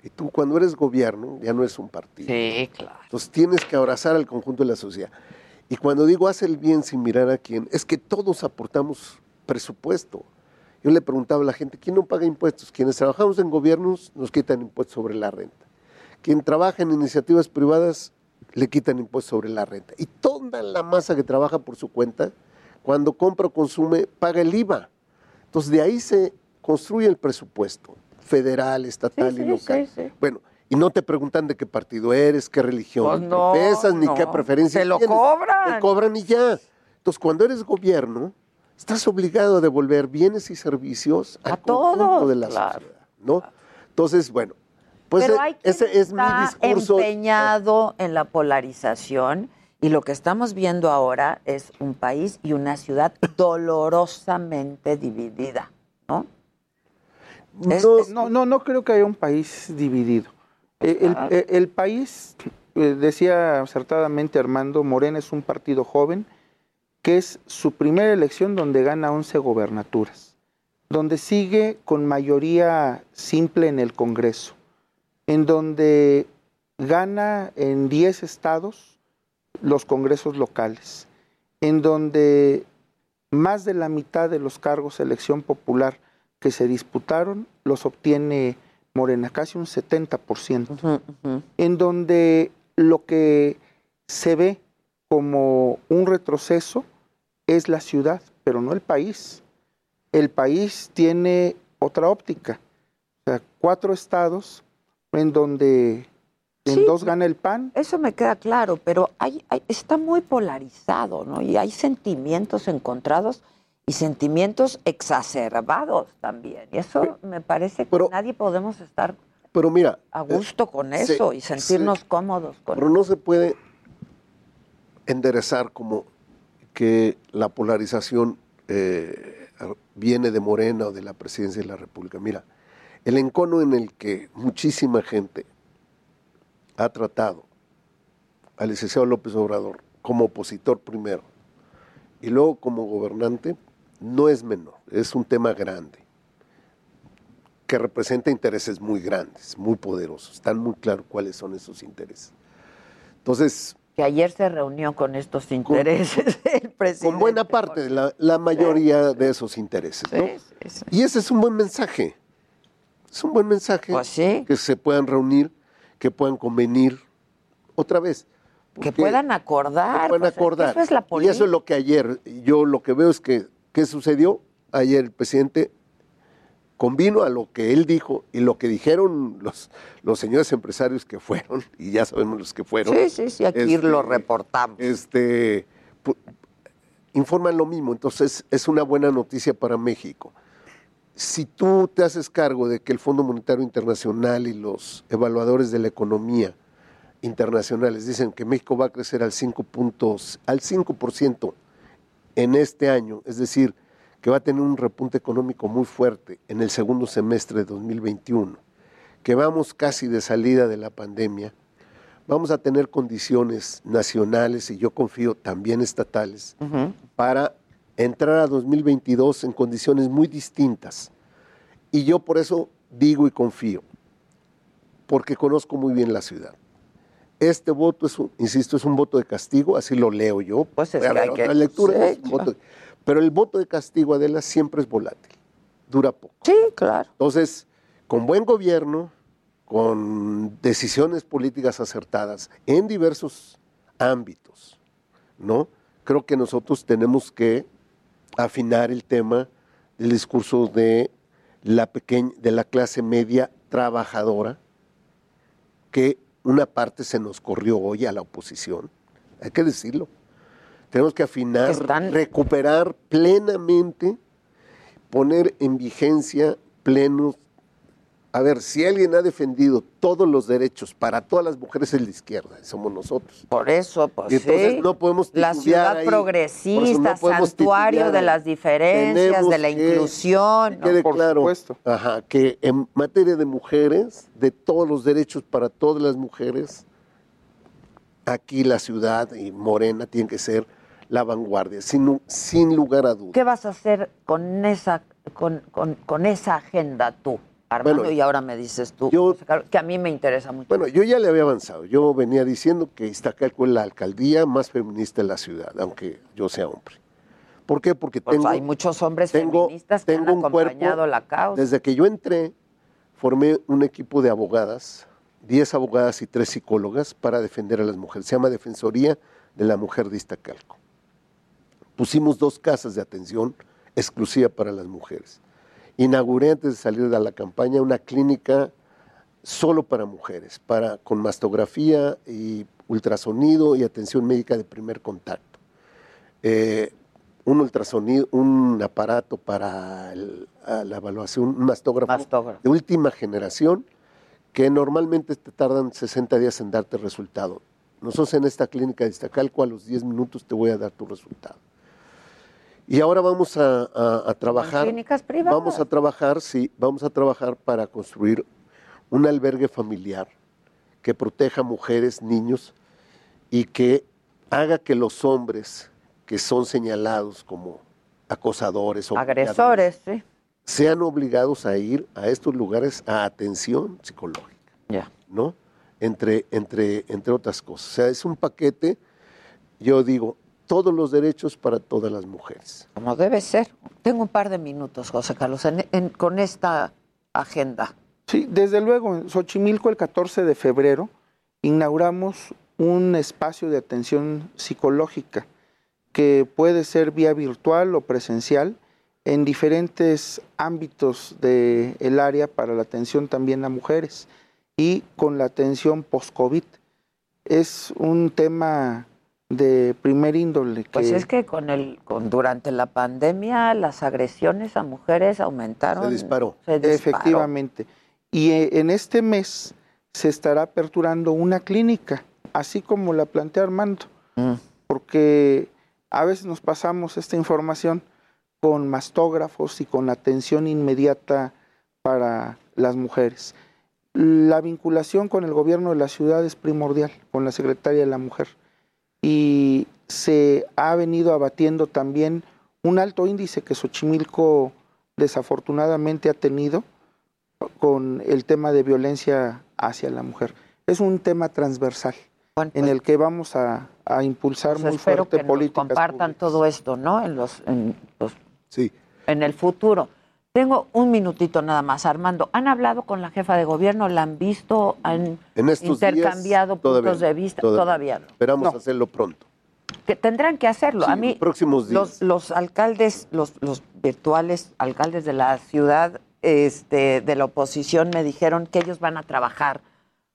Y tú cuando eres gobierno ya no eres un partido. Sí, claro. Entonces tienes que abrazar al conjunto de la sociedad. Y cuando digo haz el bien sin mirar a quién, es que todos aportamos presupuesto. Yo le preguntaba a la gente, ¿quién no paga impuestos? Quienes trabajamos en gobiernos nos quitan impuestos sobre la renta. Quien trabaja en iniciativas privadas le quitan impuestos sobre la renta. Y toda la masa que trabaja por su cuenta, cuando compra o consume, paga el IVA. Entonces de ahí se construye el presupuesto federal, estatal Sí, y sí, local. sí, sí. Bueno, y no te preguntan de qué partido eres, qué religión Pues no, profesas, ni no. qué preferencias Te lo tienes. cobran. Te cobran y ya. Entonces, cuando eres gobierno, estás obligado a devolver bienes y servicios conjunto todos, de la claro. sociedad, ¿no? Entonces, bueno, pues Pero eh, hay ese es mi está discurso. empeñado en la polarización y lo que estamos viendo ahora es un país y una ciudad dolorosamente dividida, ¿no? No, no, no creo que haya un país dividido. Eh, El, eh, el país, eh, decía acertadamente Armando, Morena es un partido joven que es su primera elección donde gana 11 gobernaturas, donde sigue con mayoría simple en el Congreso, en donde gana en 10 estados los congresos locales, en donde más de la mitad de los cargos de elección popular que se disputaron los obtiene Morena, casi un 70%, en donde lo que se ve como un retroceso es la ciudad, pero no el país. El país tiene otra óptica. O sea, cuatro estados en donde en Sí. dos gana el PAN, Eso me queda claro, pero hay, hay- está muy polarizado, ¿no? Y hay sentimientos encontrados y sentimientos exacerbados también. Y eso me parece que nadie podemos estar Pero mira, a gusto con se- eso y sentirnos cómodos con pero no se puede enderezar como que la polarización eh, viene de Morena o de la presidencia de la República. Mira, el encono en el que muchísima gente ha tratado al licenciado López Obrador como opositor primero y luego como gobernante no es menor, es un tema grande. que representa intereses muy grandes, muy poderosos. Están muy claros cuáles son esos intereses. Entonces, Que ayer se reunió con estos intereses el presidente. con buena parte, de la, la mayoría de esos intereses. ¿no? Sí, sí, sí. Y ese es un buen mensaje. Es un buen mensaje Pues que se puedan reunir, que puedan convenir otra vez. Que puedan acordar. que puedan pues, acordar. Eso es la y eso es lo que ayer, yo lo que veo es que, ¿qué sucedió? Ayer el presidente convino a lo que él dijo y lo que dijeron los, los señores empresarios que fueron, y ya sabemos los que fueron. Sí, sí, sí, aquí lo reportamos. Este, informan lo mismo, entonces es una buena noticia para México. Si tú te haces cargo de que el Fondo Monetario Internacional y los evaluadores de la economía internacionales dicen que México va a crecer al 5 puntos, al 5% en este año, es decir, que va a tener un repunte económico muy fuerte en el segundo semestre de 2021, que vamos casi de salida de la pandemia, vamos a tener condiciones nacionales y yo confío también estatales para entrar a 2022 en condiciones muy distintas. Y yo por eso digo y confío, porque conozco muy bien la ciudad. Este voto es, insisto, es un voto de castigo, así lo leo yo. Pues es que hay que- sí, es un voto de- pero el voto de castigo, Adela, siempre es volátil, dura poco. Sí, claro. Entonces, con buen gobierno, con decisiones políticas acertadas en diversos ámbitos, ¿no? Creo que nosotros tenemos que afinar el tema del discurso de la pequeña, de la clase media trabajadora, que una parte se nos corrió hoy a la oposición, hay que decirlo. Tenemos que afinar, recuperar plenamente, poner en vigencia plenos. A ver, si alguien ha defendido todos los derechos para todas las mujeres es la izquierda, somos nosotros. Por eso, pues Y entonces sí. no podemos La ciudad ahí. Por progresista, no santuario de las diferencias, Tenemos de la que- inclusión. que ¿no? quede claro, ajá, que en materia de mujeres, de todos los derechos para todas las mujeres, aquí la ciudad y Morena tienen que ser la vanguardia, sin, sin lugar a dudas. ¿Qué vas a hacer con esa, con, con- con esa agenda tú, Armando? Bueno, y ahora me dices tú, que a mí me interesa mucho. Bueno, yo ya le había avanzado. Yo venía diciendo que Iztacalco es la alcaldía más feminista de la ciudad, aunque yo sea hombre. ¿Por qué? Porque Pues tengo, hay muchos hombres tengo- feministas que han tengo cuerpo- acompañado la causa. Desde que yo entré, formé un equipo de abogadas, 10 abogadas y 3 psicólogas para defender a las mujeres. Se llama Defensoría de la Mujer de Iztacalco. Pusimos dos casas de atención exclusiva para las mujeres. Inauguré antes de salir de la campaña una clínica solo para mujeres, para, con mastografía y ultrasonido y atención médica de primer contacto. Eh, un ultrasonido, un aparato para el- la evaluación, un mastógrafo, de última generación, que normalmente te tardan 60 días en darte resultado. Nosotros en esta clínica de Iztacalco a los 10 minutos te voy a dar tu resultado. Y ahora vamos a, a- a trabajar. clínicas privadas. Vamos a trabajar, sí, vamos a trabajar para construir un albergue familiar que proteja mujeres, niños y que haga que los hombres que son señalados como acosadores o Agresores, sí. sean obligados a ir a estos lugares a atención psicológica. Ya. ¿No? Entre, entre, entre otras cosas. O sea, es un paquete, yo digo, todos los derechos para todas las mujeres. Como debe ser. Tengo un par de minutos, José Carlos, en- en- con esta agenda. Sí, desde luego, en Xochimilco el 14 de febrero inauguramos un espacio de atención psicológica que puede ser vía virtual o presencial en diferentes ámbitos del área para la atención también a mujeres y con la atención post-COVID. Es un tema de primer índole. Que Pues es que con el, con, durante la pandemia las agresiones a mujeres aumentaron. Se disparó. Efectivamente. Y eh, en este mes se estará aperturando una clínica, así como la plantea Armando, porque a veces nos pasamos esta información con mastógrafos y con atención inmediata para las mujeres. La vinculación con el gobierno de la ciudad es primordial, con la secretaria de la mujer. Y se ha venido abatiendo también un alto índice que Xochimilco desafortunadamente ha tenido con el tema de violencia hacia la mujer. Es un tema transversal en el que vamos a, a impulsar Pues muy espero fuerte que nos políticas. compartan todo esto, ¿no? En los, en los- Sí. en el futuro. Tengo un minutito nada más, Armando. ¿Han hablado con la jefa de gobierno? ¿La han visto? ¿Han En estos días, intercambiado todavía puntos de vista? todavía. Todavía no. Esperamos hacerlo pronto. Que tendrán que hacerlo. Sí, A mí, próximos días. los, los alcaldes, los, los virtuales alcaldes de la ciudad, este, de la oposición, me dijeron que ellos van a trabajar,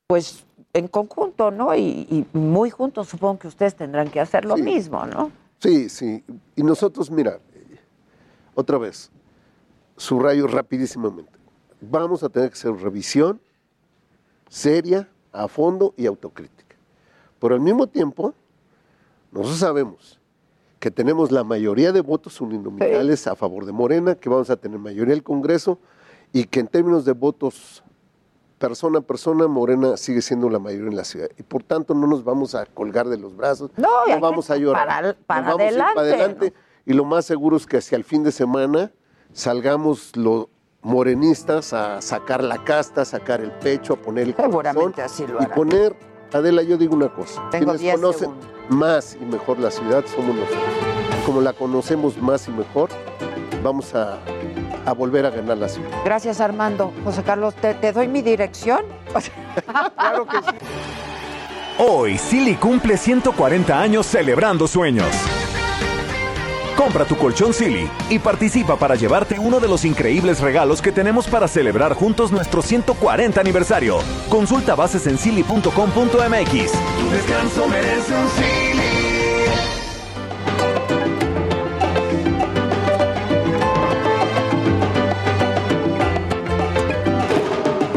pues, en conjunto, ¿no? Y, y muy juntos. Supongo que ustedes tendrán que hacer lo Sí. mismo, ¿no? Sí, sí. Y nosotros, mira, otra vez, subrayo rapidísimamente. Vamos a tener que hacer revisión seria, a fondo y autocrítica. Pero al mismo tiempo, nosotros sabemos que tenemos la mayoría de votos uninominales a favor de Morena, que vamos a tener mayoría del Congreso y que en términos de votos persona a persona, Morena sigue siendo la mayoría en la ciudad. Y por tanto no nos vamos a colgar de los brazos, No, que vamos a llorar. para- Nos para vamos a ir adelante, adelante. Y lo más seguro es que hacia el fin de semana salgamos los morenistas a sacar la casta, a sacar el pecho, a poner el Seguramente corazón así lo y poner, Adela, yo digo una cosa, Tengo quienes 10 conocen segundos. más y mejor la ciudad somos nosotros. Como la conocemos más y mejor, vamos a, a volver a ganar la ciudad. Gracias, Armando. José Carlos, ¿te, te doy mi dirección? claro que sí. Hoy Silly cumple 140 años celebrando sueños. Compra tu colchón Silly y participa para llevarte uno de los increíbles regalos que tenemos para celebrar juntos nuestro 140 aniversario. Consulta bases. Tu descanso merece un Silly.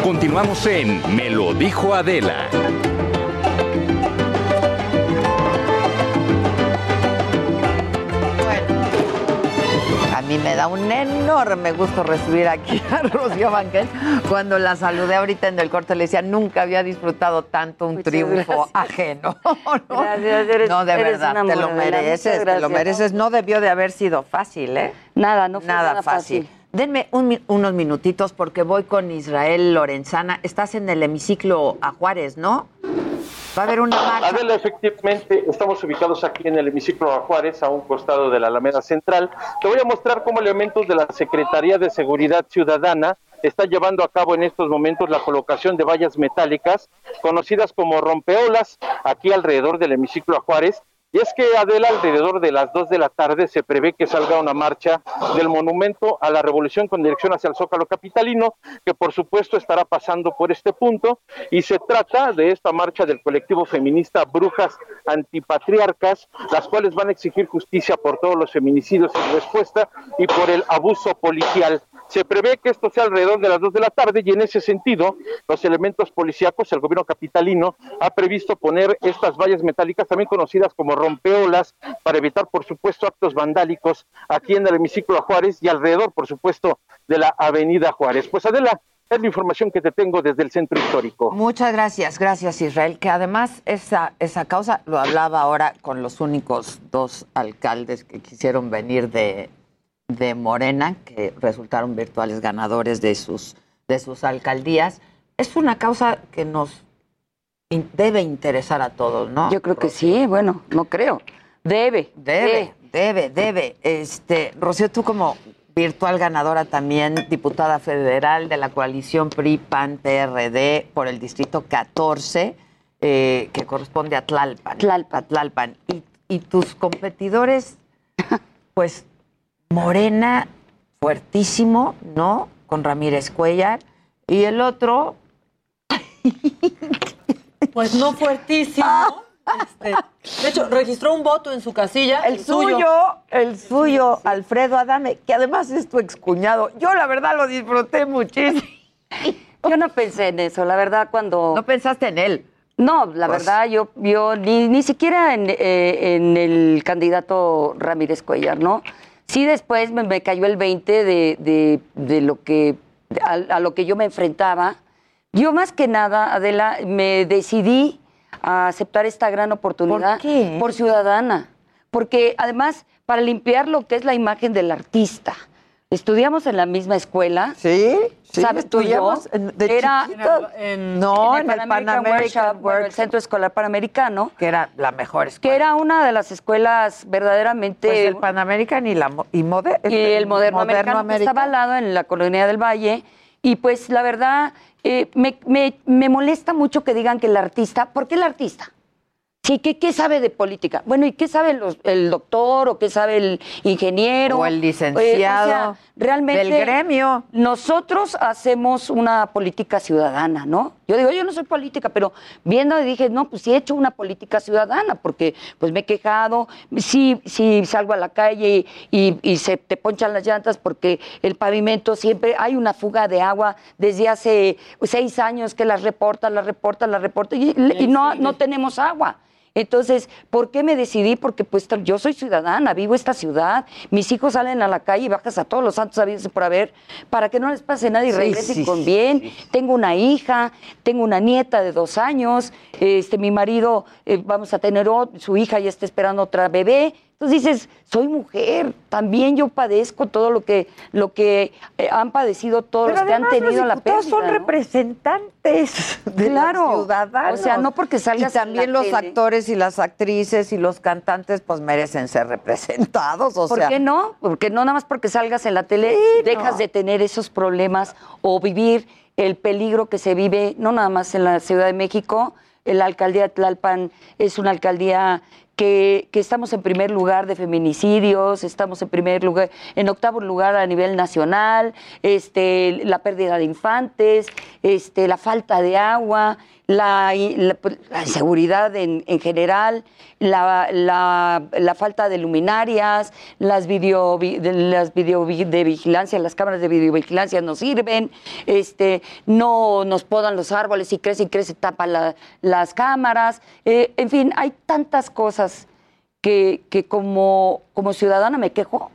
Continuamos en Me lo dijo Adela. Mí me da un enorme gusto recibir aquí a Rocío Banquel. Cuando la saludé ahorita en el corte le decía, nunca había disfrutado tanto un Muchas triunfo gracias. ajeno. Gracias, eres- no, de eres verdad, te lo mereces, te lo mereces. No debió de haber sido fácil, ¿eh? Nada, no fue nada, nada fácil. fácil. Denme un unos minutitos porque voy con Israel Lorenzana. Estás en el hemiciclo a Juárez, ¿no? Va a haber efectivamente, estamos ubicados aquí en el hemiciclo a Juárez, a un costado de la Alameda Central. Te voy a mostrar cómo elementos de la Secretaría de Seguridad Ciudadana están llevando a cabo en estos momentos la colocación de vallas metálicas, conocidas como rompeolas, aquí alrededor del hemiciclo a Juárez. Y es que Adela, alrededor de las 2 de la tarde, se prevé que salga una marcha del monumento a la revolución con dirección hacia el Zócalo Capitalino, que por supuesto estará pasando por este punto. Y se trata de esta marcha del colectivo feminista Brujas Antipatriarcas, las cuales van a exigir justicia por todos los feminicidios en respuesta y por el abuso policial. Se prevé que esto sea alrededor de las 2 de la tarde y en ese sentido los elementos policíacos, el gobierno capitalino ha previsto poner estas vallas metálicas también conocidas como rompeolas para evitar por supuesto actos vandálicos aquí en el hemiciclo Juárez y alrededor por supuesto de la avenida Juárez. Pues Adela, es la información que te tengo desde el centro histórico. Muchas gracias, gracias Israel, que además esa, esa causa, lo hablaba ahora con los únicos dos alcaldes que quisieron venir de, de Morena, que resultaron virtuales ganadores de sus, de sus alcaldías, es una causa que nos in- debe interesar a todos, ¿no? Yo creo que sí, bueno, no creo. Debe. Debe, debe, debe. Este, Rocío, tú como virtual ganadora también, diputada federal de la coalición PRI, PAN, PRD por el distrito 14, eh, que corresponde a Tlalpan. Tlalpan. Tlalpan. Y, y tus competidores, pues Morena, fuertísimo, ¿no? Con Ramírez Cuellar. Y el otro, Pues no fuertísimo. Este, de hecho, registró un voto en su casilla. El suyo, el suyo, Alfredo Adame, que además es tu excuñado. Yo la verdad lo disfruté muchísimo. Yo no pensé en eso, la verdad, cuando... ¿No pensaste en él? No, la Pues- verdad, yo, yo ni, ni siquiera en, eh, en el candidato Ramírez Cuellar, ¿no? Sí, después me, me cayó el 20 de, de, de lo que, a, a lo que yo me enfrentaba. Yo más que nada, Adela, me decidí a aceptar esta gran oportunidad. ¿Por qué? Por ciudadana. Porque además, para limpiar lo que es la imagen del artista, Estudiamos en la misma escuela. Sí, sí, ¿Sabes tú y yo? estudiamos en- de Era chiquitos. no, en el Pan Pan American Workshop, el Centro Escolar Panamericano. Que era la mejor escuela. Que era una de las escuelas verdaderamente... Pues el Pan American y, la, mo- y, moder- y el moderno, Moderno americano, que estaba al lado en la colonia del Valle. Y pues la verdad, eh, me, me- me molesta mucho que digan que el artista, ¿por qué el artista? Sí, ¿qué, qué sabe de política? Bueno, ¿y qué sabe los- el doctor o qué sabe el ingeniero? O el Eh, licenciado realmente del gremio. Nosotros hacemos una política ciudadana, ¿no? Yo digo, yo no soy política, pero viendo dije, no, pues sí he hecho una política ciudadana, porque pues me he quejado, sí, sí salgo a la calle y, y se te ponchan las llantas porque el pavimento siempre hay una fuga de agua desde hace seis años que las reporta, las reporta, las reporta y, y no, no tenemos agua. Entonces, ¿por qué me decidí? Porque pues yo soy ciudadana, vivo esta ciudad, mis hijos salen a la calle y bajas a todos los santos habidos y por haber, para que no les pase nada y Sí, regresen sí, con sí, bien. Tengo una hija, tengo una nieta de dos años, este, mi marido, eh, vamos a tener ot- su hija ya está esperando otra bebé. Entonces dices, soy mujer, también yo padezco todo lo que, lo que eh, han padecido todos Pero los que han tenido los la pérdida. son ¿no? representantes de Claro. los ciudadanos. O sea, no porque salgas Y en también la los tele. actores y las actrices y los cantantes pues merecen ser representados, o ¿Por sea. qué no? Porque no nada más porque salgas en la tele dejas no. de tener esos problemas o vivir el peligro que se vive, no nada más en la Ciudad de México, la alcaldía de Tlalpan es una alcaldía que, que estamos en primer lugar de feminicidios, estamos en primer lugar, en octavo lugar a nivel nacional, este, la pérdida de infantes, este, la falta de agua, la, la- la inseguridad en, en general, la, la- falta de luminarias, las video, vi- de, las video vi- de vigilancia, las cámaras de videovigilancia no sirven, este, no nos podan los árboles y crece y crece, tapa la- las cámaras, eh, en fin, hay tantas cosas que, que como, como ciudadana me quejo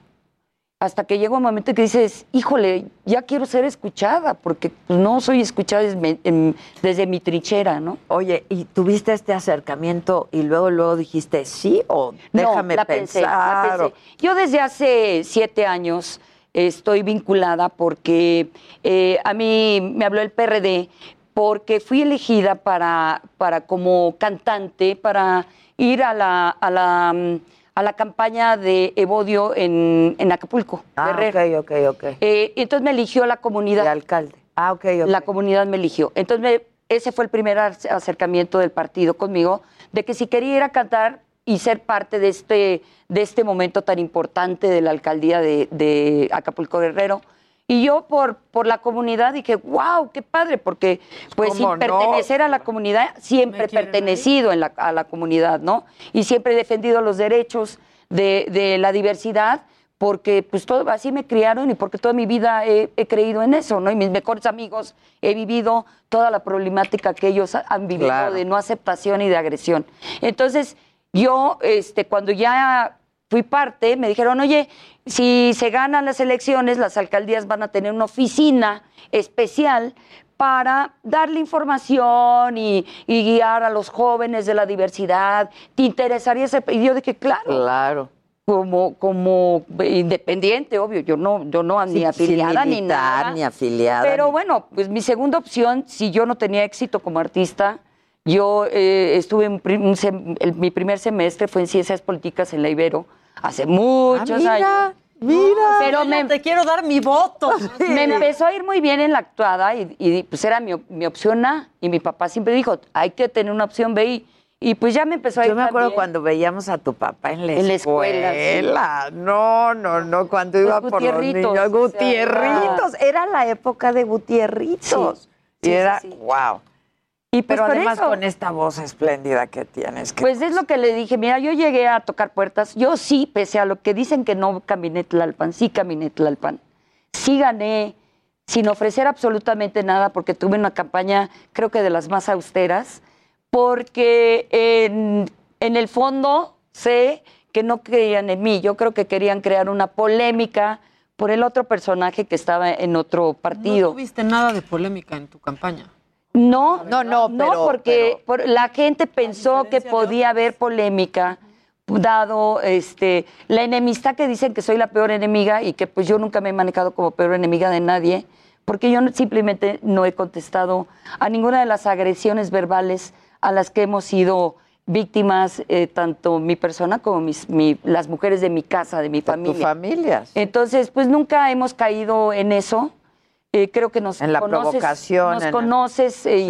hasta que llega un momento que dices, híjole, ya quiero ser escuchada, porque pues, no soy escuchada desde, en- desde mi trinchera, ¿no? Oye, ¿y tuviste este acercamiento y luego luego dijiste sí o déjame no, la pensé, pensar? la pensé. Yo desde hace siete años estoy vinculada porque eh, a mí me habló el PRD porque fui elegida para, para como cantante para ir a la, a la, mm, a la campaña de Evodio en, en Acapulco. Ah, Guerrero. ok, ok, ok. Eh, entonces me eligió la comunidad. De alcalde. Ah, ok, ok. La comunidad me eligió. Entonces, me- ese fue el primer ac- acercamiento del partido conmigo, de que si quería ir a cantar y ser parte de este, de este momento tan importante de la alcaldía de, de Acapulco Guerrero. Y yo por, por la comunidad dije, wow, qué padre, porque pues ¿Cómo sin no? pertenecer a la comunidad, siempre he pertenecido en la- a la comunidad, ¿no? Y siempre he defendido los derechos de, de la diversidad, porque pues todo, así me criaron y porque toda mi vida he, he creído en eso, ¿no? Y mis mejores amigos he vivido toda la problemática que ellos ha- han vivido Claro. de no aceptación y de agresión. Entonces, yo, este, cuando ya fui parte, me dijeron, oye, si se ganan las elecciones, las alcaldías van a tener una oficina especial para darle información y, y guiar a los jóvenes de la diversidad. ¿Te interesaría ese? Y yo dije, claro. Claro. Como, como independiente, obvio, yo no, yo no ni Sí, afiliada sin ni militar, nada. ni afiliada, Pero ni- bueno, pues mi segunda opción, si yo no tenía éxito como artista, yo eh, estuve en prim- un sem- el- mi primer semestre fue en ciencias políticas en la Ibero hace muchos mira, años. Mira, pero me, te quiero dar mi voto. me empezó a ir muy bien en la actuada y, y, pues era mi, mi opción A y mi papá siempre dijo, hay que tener una opción B y, y pues ya me empezó a ir Yo me acuerdo también. cuando veíamos a tu papá en la En la escuela. escuela, sí. No, no, no, cuando Los iba por los Gutierritos, niños. o sea, Gutierritos. Era la época de Gutierritos. Sí, y sí, era, wow. Y pues Pero además eso- con esta voz espléndida que tienes. que- Pues es lo que le dije, mira, yo llegué a tocar puertas, yo sí, pese a lo que dicen que no caminé Tlalpan, sí caminé Tlalpan, sí gané, sin ofrecer absolutamente nada, porque tuve una campaña, creo que de las más austeras, porque en, en el fondo sé que no creían en mí, yo creo que querían crear una polémica por el otro personaje que estaba en otro No partido. tuviste nada de polémica en tu campaña. No, no, no, no, pero- porque por- la gente pensó que podía haber polémica dado este, la enemistad que dicen que soy la peor enemiga y que pues yo nunca me he manejado como peor enemiga de nadie, porque yo no- simplemente no he contestado a ninguna de las agresiones verbales a las que hemos sido víctimas, eh, tanto mi persona como mis, mi- las mujeres de mi casa, de mi familia. Tu familia. Entonces, pues nunca hemos caído en eso. Eh, creo que nos En la conoces, provocación, Nos en el- conoces eh, y-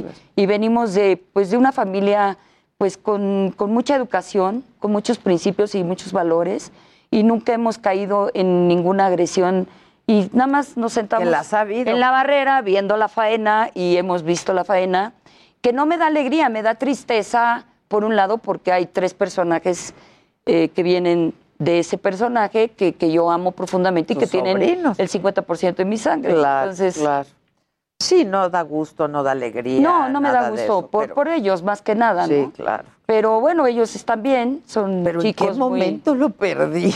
Sí. y, y venimos de, pues, de una familia pues con, con mucha educación, con muchos principios y muchos valores, y nunca hemos caído en ninguna agresión. Y nada más nos sentamos ha en la barrera viendo la faena y hemos visto la faena, que no me da alegría, me da tristeza, por un lado, porque hay tres personajes eh, que vienen de ese personaje que, que yo amo profundamente y que tienen sobrinos. el 50% de mi sangre. Claro, Entonces, claro. Sí, no da gusto, no da alegría. no, no me da gusto, eso, por, pero- por ellos más que nada, Sí, ¿no? claro. Pero bueno, ellos están bien, son Pero ¿en chicos qué muy- momento lo perdí?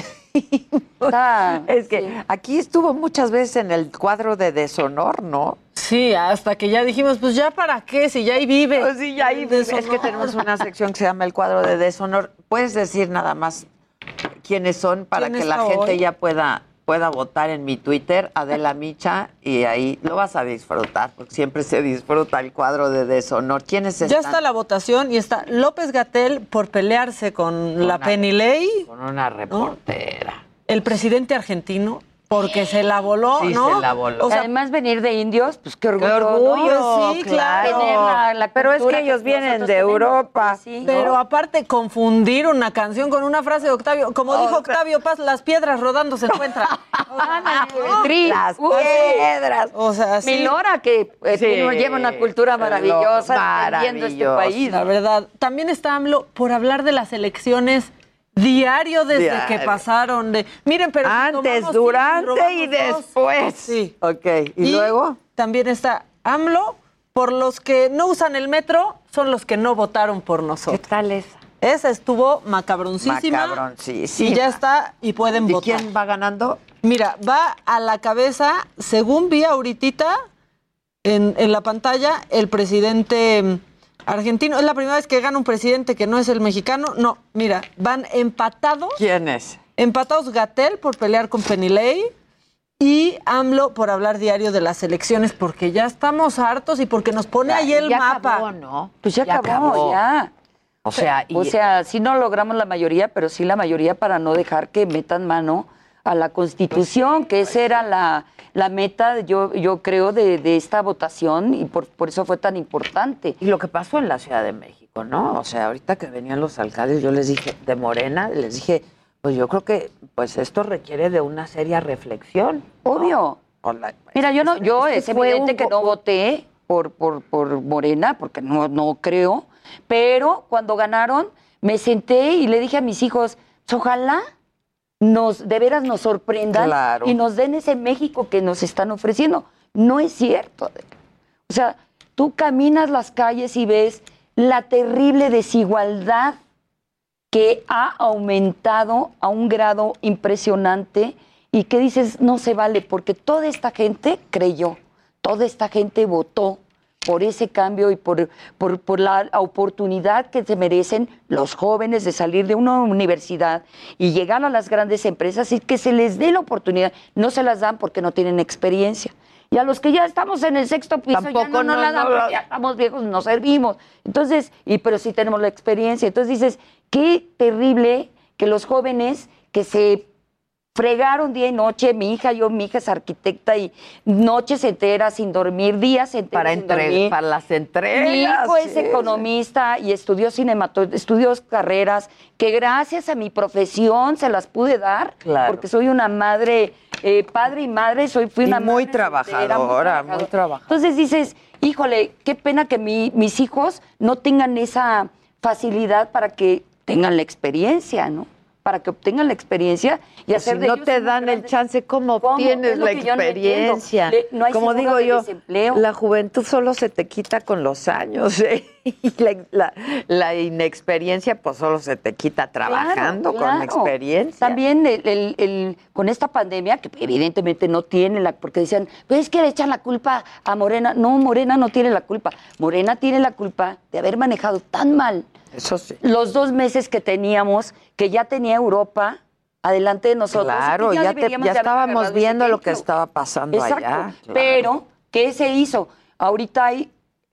Está- es que aquí estuvo muchas veces en el cuadro de deshonor, ¿no? Sí, hasta que ya dijimos, pues ya para qué, si ya ahí vive. Pues sí, ya ahí vive. Es que tenemos una sección que se llama el cuadro de deshonor. Puedes decir nada más quiénes son para ¿Quién que la gente ya pueda pueda votar en mi Twitter, Adela Micha, y ahí lo vas a disfrutar, porque siempre se disfruta el cuadro de deshonor. ¿Quiénes están? Ya está la votación y está López Gatel por pelearse con, la Ley, Con una reportera. el presidente argentino, porque se la voló, Sí, ¿no? se la voló. O sea, Además venir de indios, pues qué orgullo. orgullo, ¿no? sí, claro. Tener la- la Pero es que ellos vienen de tenemos. Europa. Sí. Pero aparte, confundir una canción con una frase de Octavio. Como dijo Octavio Paz, las piedras rodando se encuentran. Tri. Las piedras. O sea, sí. Mi Lora, que eh, Sí. lleva una cultura maravillosa, defendiendo este país. La verdad. También está AMLO por hablar de las elecciones diario desde Diario. que pasaron. De, miren, pero Antes, durante y después. Sí. Ok, ¿y, luego? También está AMLO por los que no usan el metro, son los que no votaron por ¿Qué nosotros. tal esa? Esa estuvo macabroncísima. Macabroncísima. Y ya está, y pueden ¿Y votar. quién va ganando? Mira, va a la cabeza, según vi ahorita en, en la pantalla, el presidente mm, argentino. Es la primera vez que gana un presidente que no es el mexicano. No, mira, van empatados. ¿Quién es? Empatados Gatel por pelear con Penilei y AMLO por hablar diario de las elecciones, porque ya estamos hartos y porque nos pone ahí el ya mapa. acabó, ¿no? Pues ya, Ya acabó, acabó. ya. O sea, y- o sea, sí no logramos la mayoría, pero sí la mayoría para no dejar que metan mano a la Constitución, que esa era la, la meta, yo, yo creo, de, de esta votación y por, por eso fue tan importante. Y lo que pasó en la Ciudad de México, ¿no? O sea, ahorita que venían los alcaldes, yo les dije, de Morena, les dije, pues yo creo que pues esto requiere de una seria reflexión. Obvio. La- Mira, yo no, yo es que es fue evidente un que no voté por, por, por Morena, porque no, no creo, pero cuando ganaron me senté y le dije a mis hijos, "Pues, ojalá nos, de veras nos sorprendan Claro. y nos den ese México que nos están ofreciendo. No es cierto. O sea, tú caminas las calles y ves la terrible desigualdad que ha aumentado a un grado impresionante y que dices, no se vale, porque toda esta gente creyó, toda esta gente votó por ese cambio y por, por, por la oportunidad que se merecen los jóvenes de salir de una universidad y llegar a las grandes empresas y que se les dé la oportunidad. No se las dan porque no tienen experiencia. Y a los que ya estamos en el sexto piso, ya Tampoco no, nos no, la dan no, porque no. ya estamos viejos, no servimos. Entonces, y pero sí tenemos la experiencia. Entonces dices, qué terrible que los jóvenes que se fregaron día y noche, mi hija, yo, mi hija es arquitecta y noches enteras sin dormir, días enteros para, sin entre- dormir. para las entregas. Mi hijo es sí, economista y estudió cinematografía, estudió carreras que gracias a mi profesión se las pude dar, Claro. porque soy una madre, eh, padre y madre, soy fui Y una muy madre soltera, trabajadora, muy trabajadora. Entonces dices, híjole, qué pena que mi- mis hijos no tengan esa facilidad para que tengan la experiencia, ¿no? Para que obtengan la experiencia y Pues hacer si de no ellos te dan el chance, ¿cómo obtienes la no experiencia? Le- no hay Como digo yo, desempleo. la juventud solo se te quita con los años. ¿eh? y la, la- la inexperiencia pues solo se te quita trabajando Claro, con claro. experiencia. También el- el- el- con esta pandemia, que evidentemente no tiene la, porque decían, pues es que le echan la culpa a Morena. No, Morena no tiene la culpa. Morena tiene la culpa de haber manejado tan mal Eso sí. los dos meses que teníamos, que ya tenía Europa adelante de nosotros. Claro, ya, te- estábamos viendo lo que estaba pasando Exacto. allá. claro. Pero, ¿qué se hizo? Ahorita hay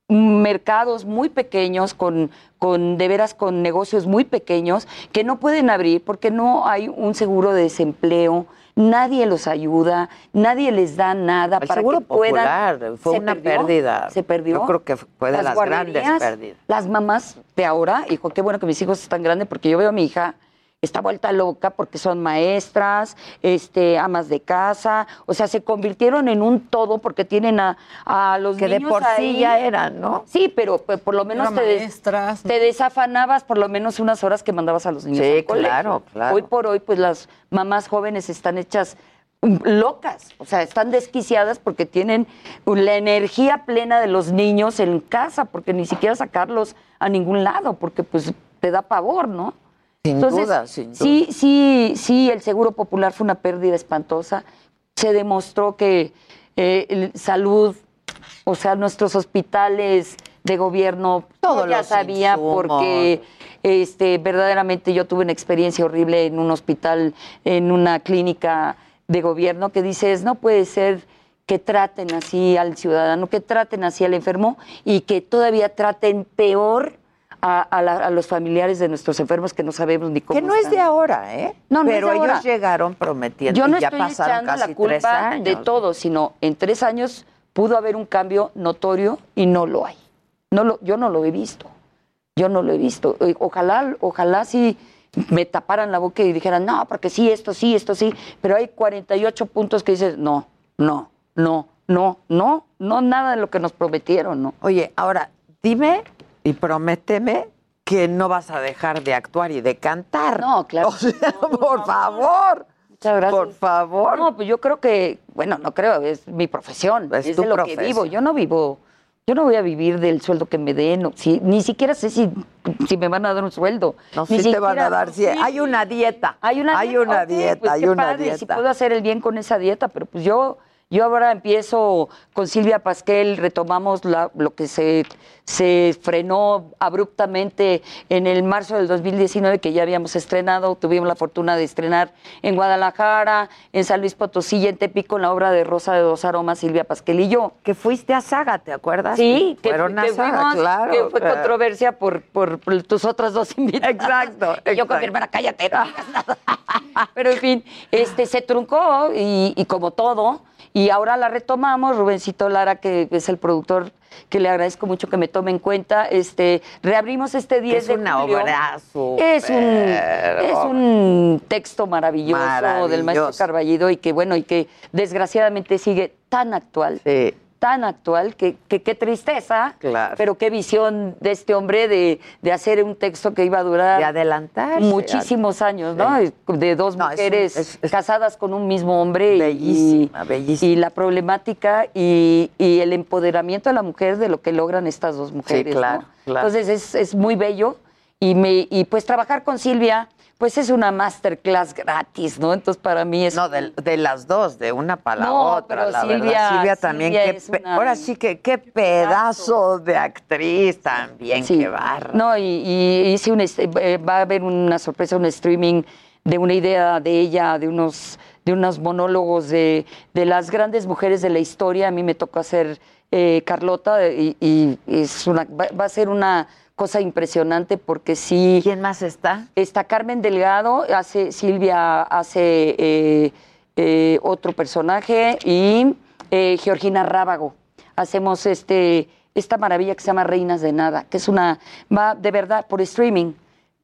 mercados muy pequeños, con, con de veras con negocios muy pequeños, que no pueden abrir porque no hay un seguro de desempleo, nadie los ayuda, nadie les da nada El para seguro que puedan. popular fue Se una perdió, pérdida. Se perdió. Yo creo que fue de las, grandes pérdidas. Las mamás de ahora, hijo, qué bueno que mis hijos están grandes porque yo veo a mi hija está vuelta loca porque son maestras, este, amas de casa, o sea, se convirtieron en un todo porque tienen a, a los Que de niños por sí ahí. ya eran, ¿no? Sí, pero pues, por lo menos te, des- te desafanabas por lo menos unas horas que mandabas a los niños Sí, al colegio. claro, claro. Hoy por hoy, pues las mamás jóvenes están hechas um, locas, o sea, están desquiciadas porque tienen la energía plena de los niños en casa, porque ni siquiera sacarlos a ningún lado, porque pues te da pavor, ¿no? Sin duda, sin duda. Sí, sí, sí, el Seguro Popular fue una pérdida espantosa. Se demostró que eh, salud, o sea, nuestros hospitales de gobierno, Todos yo ya sabía insumos. porque este, verdaderamente yo tuve una experiencia horrible en un hospital, en una clínica de gobierno que dices, no puede ser que traten así al ciudadano, que traten así al enfermo y que todavía traten peor a, a la- a los familiares de nuestros enfermos que no sabemos ni cómo Que no es de ahora, ¿eh? No, no es Pero de ahora. ellos llegaron prometiendo Yo no y ya estoy pasaron echando casi la culpa de todo, sino en tres años pudo haber un cambio notorio y no lo hay. No lo, yo no lo he visto. Yo no lo he visto. Eh, Ojalá, ojalá sí me taparan la boca y dijeran, no, porque sí, esto sí, esto sí. Pero hay 48 puntos que dices, no, no, no, no, no, no, nada de lo que nos prometieron, ¿no? Oye, ahora, dime y prométeme que no vas a dejar de actuar y de cantar. No, claro. O sea, por favor. Muchas gracias. Por favor. No, pues yo creo que, bueno, no creo, es mi profesión, Es es, tu de lo profesión. que vivo. Yo no vivo, yo no voy a vivir del sueldo que me den, o si, ni siquiera sé si, si me van a dar un sueldo. No, Ni sí te van a siquiera- dar. sí, Hay una dieta. Hay una Hay dieta, una ok, dieta, pues hay qué una padre, dieta. Si puedo hacer el bien con esa dieta, pero pues yo, yo ahora empiezo con Silvia Pasquel, retomamos la- lo que se, se frenó abruptamente en el marzo del 2019, que ya habíamos estrenado, tuvimos la fortuna de estrenar en Guadalajara, en San Luis Potosí y en Tepico, en la obra de Rosa de dos Aromas, Silvia Pasquel y yo. Que fuiste a Saga, ¿te acuerdas? Sí, que, fueron a que Saga, fuimos, claro. que fue controversia por, por, por tus otras dos invitadas. Exacto, Y yo con mi hermana, cállate, no digas nada. Pero en fin, este, se truncó y, y como todo, y ahora la retomamos, Rubencito Lara, que es el productor, que le agradezco mucho que me tome en cuenta, este, reabrimos este 10 Es de una julio. obra Es un, es un texto maravilloso, del maestro Maravilloso. Carballido y que bueno, y que desgraciadamente sigue tan actual, tan actual, que que qué tristeza, Claro. pero qué visión de este hombre de, de hacer un texto que iba a durar De adelantarse. muchísimos años, ¿no? De dos No, es un- mujeres es- es- casadas con un mismo hombre. Bellísima, y, bellísima. Y la problemática y, y el empoderamiento de la mujer de lo que logran estas dos mujeres. ¿no? claro, claro. Entonces es, es muy bello y, me, y pues trabajar con Silvia, pues es una masterclass gratis, ¿no? Entonces para mí es... No, de, de las dos, de una para la No, otra, pero la Silvia- verdad. Silvia también, Silvia qué es pe- una- ahora sí que qué pedazo de actriz también, Sí. qué barra. No, y, y hice un, eh, va a haber una sorpresa, un streaming de una idea de ella, de unos, de unos monólogos de, de las grandes mujeres de la historia. A mí me tocó hacer eh, Carlota y, y es una, va, va a ser una cosa impresionante porque sí. ¿Quién más está? Está Carmen Delgado, hace Silvia hace eh, eh, otro personaje y eh, Georgina Rábago. Hacemos este esta maravilla que se llama Reinas de Nada, que es una va de verdad por streaming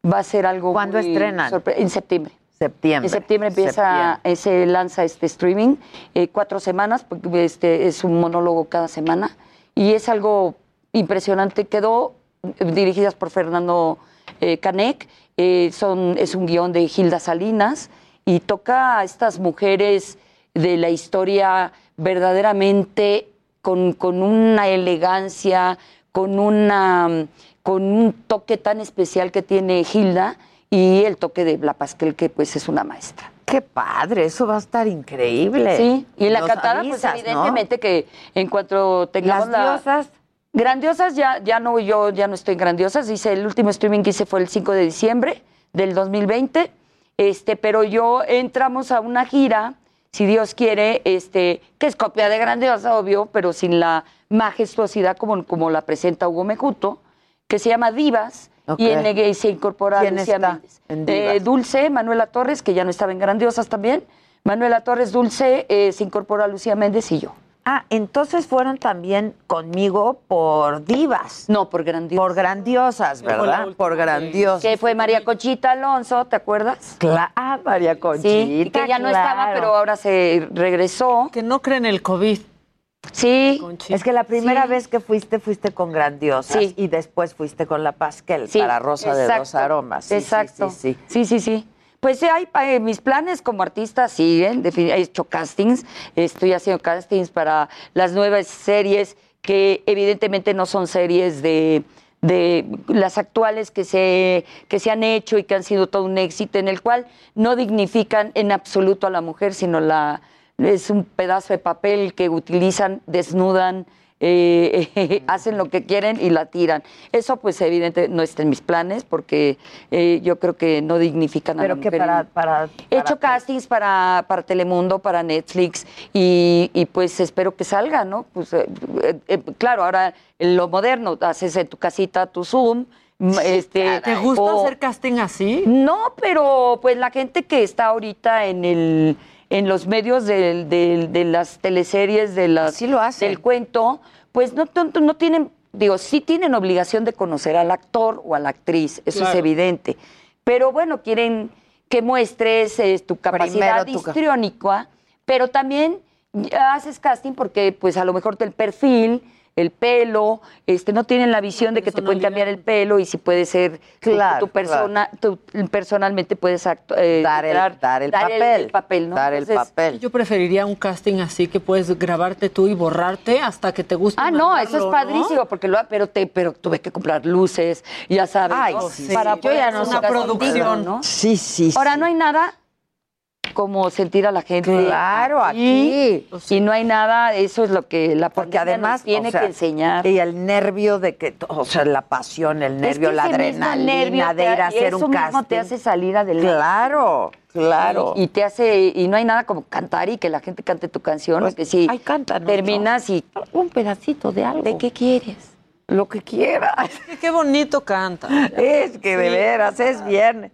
va a ser algo ¿Cuándo estrenan? sorpre- en septiembre. Septiembre. En septiembre empieza, eh, se lanza este streaming, eh, cuatro semanas, porque este es un monólogo cada semana, y es algo impresionante. Quedó dirigidas por Fernando eh, Canek, eh, son, es un guion de Gilda Salinas, y toca a estas mujeres de la historia verdaderamente con, con una elegancia, con una con un toque tan especial que tiene Hilda y el toque de Bla Pasquel, que pues es una maestra. Qué padre, eso va a estar increíble. Sí, y en la Nos avisas, pues ¿no? evidentemente que en cuanto tengamos Las la- diosas. Grandiosas ya, ya no, yo ya no estoy en grandiosas. Hice el último streaming que hice fue el 5 de diciembre del 2020. Este, pero yo entramos a una gira, si Dios quiere, este, que es copia de grandiosa, obvio, pero sin la majestuosidad como, como la presenta Hugo Mejuto, que se llama Divas. Y en se incorpora ¿Quién Lucía está Eh? Dulce, Manuela Torres, que ya no estaba en Grandiosas también. Manuela Torres, Dulce, eh, se incorpora Lucía Méndez y yo. Ah, entonces fueron también conmigo por divas. No, por grandiosas. Por grandiosas, ¿verdad? Por grandiosas. Que fue María Conchita Alonso, ¿te acuerdas? Cla- ah, María Conchita. Sí, y que ya no estaba, claro. pero ahora se regresó. Que no creen el COVID. Sí. Es que la primera Sí. vez que fuiste, fuiste con Grandiosas Sí. y después fuiste con la Pasquel Sí, para Rosa de dos exacto, Aromas. Sí, sí, exacto. Sí, sí, Sí, sí, sí. Pues hay, eh, mis planes como artista siguen. He hecho castings. Estoy haciendo castings para las nuevas series que evidentemente no son series de, de las actuales que se, que se han hecho y que han sido todo un éxito, en el cual no dignifican en absoluto a la mujer, sino la es un pedazo de papel que utilizan, desnudan, eh, hacen lo que quieren y la tiran. Eso, pues, evidente, no está en mis planes porque eh, yo creo que no dignifican a la Pero que mujer. para, para, He hecho castings para, para Telemundo, para Netflix y, y, pues espero que salga, ¿no? Pues eh, claro, ahora en lo moderno, haces en tu casita tu Zoom. este, ¿Te gusta o- hacer casting así? no, pero pues la gente que está ahorita en el en los medios del- del- de, las teleseries de las del cuento, pues no, no, no tienen, digo, sí tienen obligación de conocer al actor o a la actriz, eso es evidente. Pero bueno, quieren que muestres eh, tu capacidad Primero tu histriónica, pero también haces casting porque pues a lo mejor el perfil, el pelo, este no tienen la visión de que te pueden cambiar el pelo y si puede ser tu- Claro, tu, persona, tú personalmente puedes actu- eh, Dar el- entrar- dar el papel, papel, ¿no? dar el Entonces, papel. Yo preferiría un casting así que puedes grabarte tú y borrarte hasta que te guste. Ah, no, eso es ¿no? padrísimo, porque lo, pero te, pero tuve que comprar luces, ya sabes, Ay, ¿no? sí, para sí. poder Yo ya no un sé casting, producción. ¿no? Sí, sí. Ahora no hay nada como sentir a la gente. Claro, aquí. Y no hay nada, eso es lo que la Porque además nos tiene o sea, que enseñar. Y el nervio de que, o sea, la pasión, el nervio, Es que la mismo adrenalina nervio te- de ir a y hacer eso un mismo casting. te hace salir adelante. Claro, claro. Y, y te hace, y no hay nada como cantar y que la gente cante tu canción, Pues, que si ay, cántanos, terminas y un pedacito de algo. ¿De qué quieres? Lo que quieras. Qué, qué bonito canta. Es que de veras, es viernes.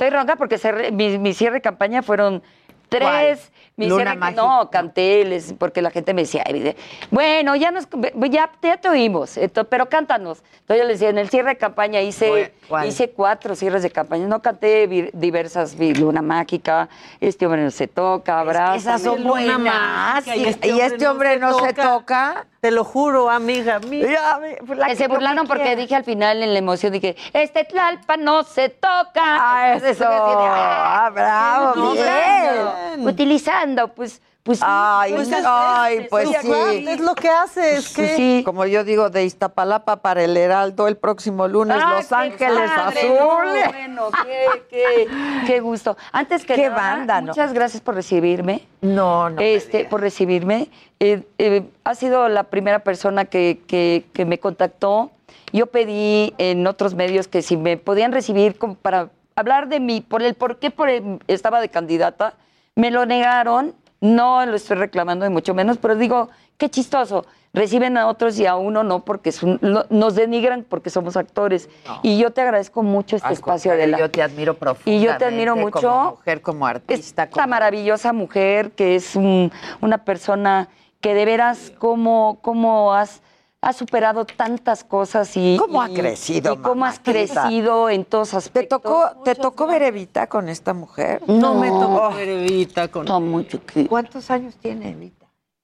Estoy ronca porque mi cierre de campaña fueron tres. Mi Luna mágica. no, canté, porque la gente me decía, "Ay, de- bueno, ya nos ya, ya te oímos, ento- pero cántanos. Entonces yo les decía, en el cierre de campaña hice, ¿Cuál? hice cuatro cierres de campaña. No canté diversas, Luna Mágica, Este hombre no se toca, Abraza. Esas son buenas. Y, y este hombre no se toca. Te lo juro, amiga mía. La que se burlaron porque quiera. dije al final en la emoción, dije, este Tlalpa no se toca. Ah, eso. de, "Ah, bravo, bien. utilizando, pues, pues Ay, pues, ay, es- ay, es- pues es- sí. Es lo que haces, que sí. Como yo digo, de Iztapalapa para el Heraldo el próximo lunes, Ah, Los Ángeles padre, Azules. no, bueno, qué, qué, qué gusto. Antes que Qué nada, banda, ¿no? muchas gracias por recibirme. No, no. me este, por recibirme. Eh, eh, ha sido la primera persona que, que- que me contactó. Yo pedí en otros medios que si me podían recibir como para hablar de mí, por el por qué por el- estaba de candidata. Me lo negaron. No lo estoy reclamando, ni mucho menos, pero digo, qué chistoso. Reciben a otros y a uno no, porque lo- nos denigran porque somos actores. Y yo te agradezco mucho este Al espacio, Adela. Yo te admiro profundamente. Y yo te admiro mucho. Como mujer, como artista. Esta maravillosa mujer que es un- una persona que de veras cómo, cómo has, has superado tantas cosas y ¿Cómo ha crecido, y cómo has crecido en todos ¿Te aspectos. tocó, ¿Te tocó ver Evita con esta mujer? No, me tocó ver Evita con. No, mucho que- ¿Cuántos años tiene Evita?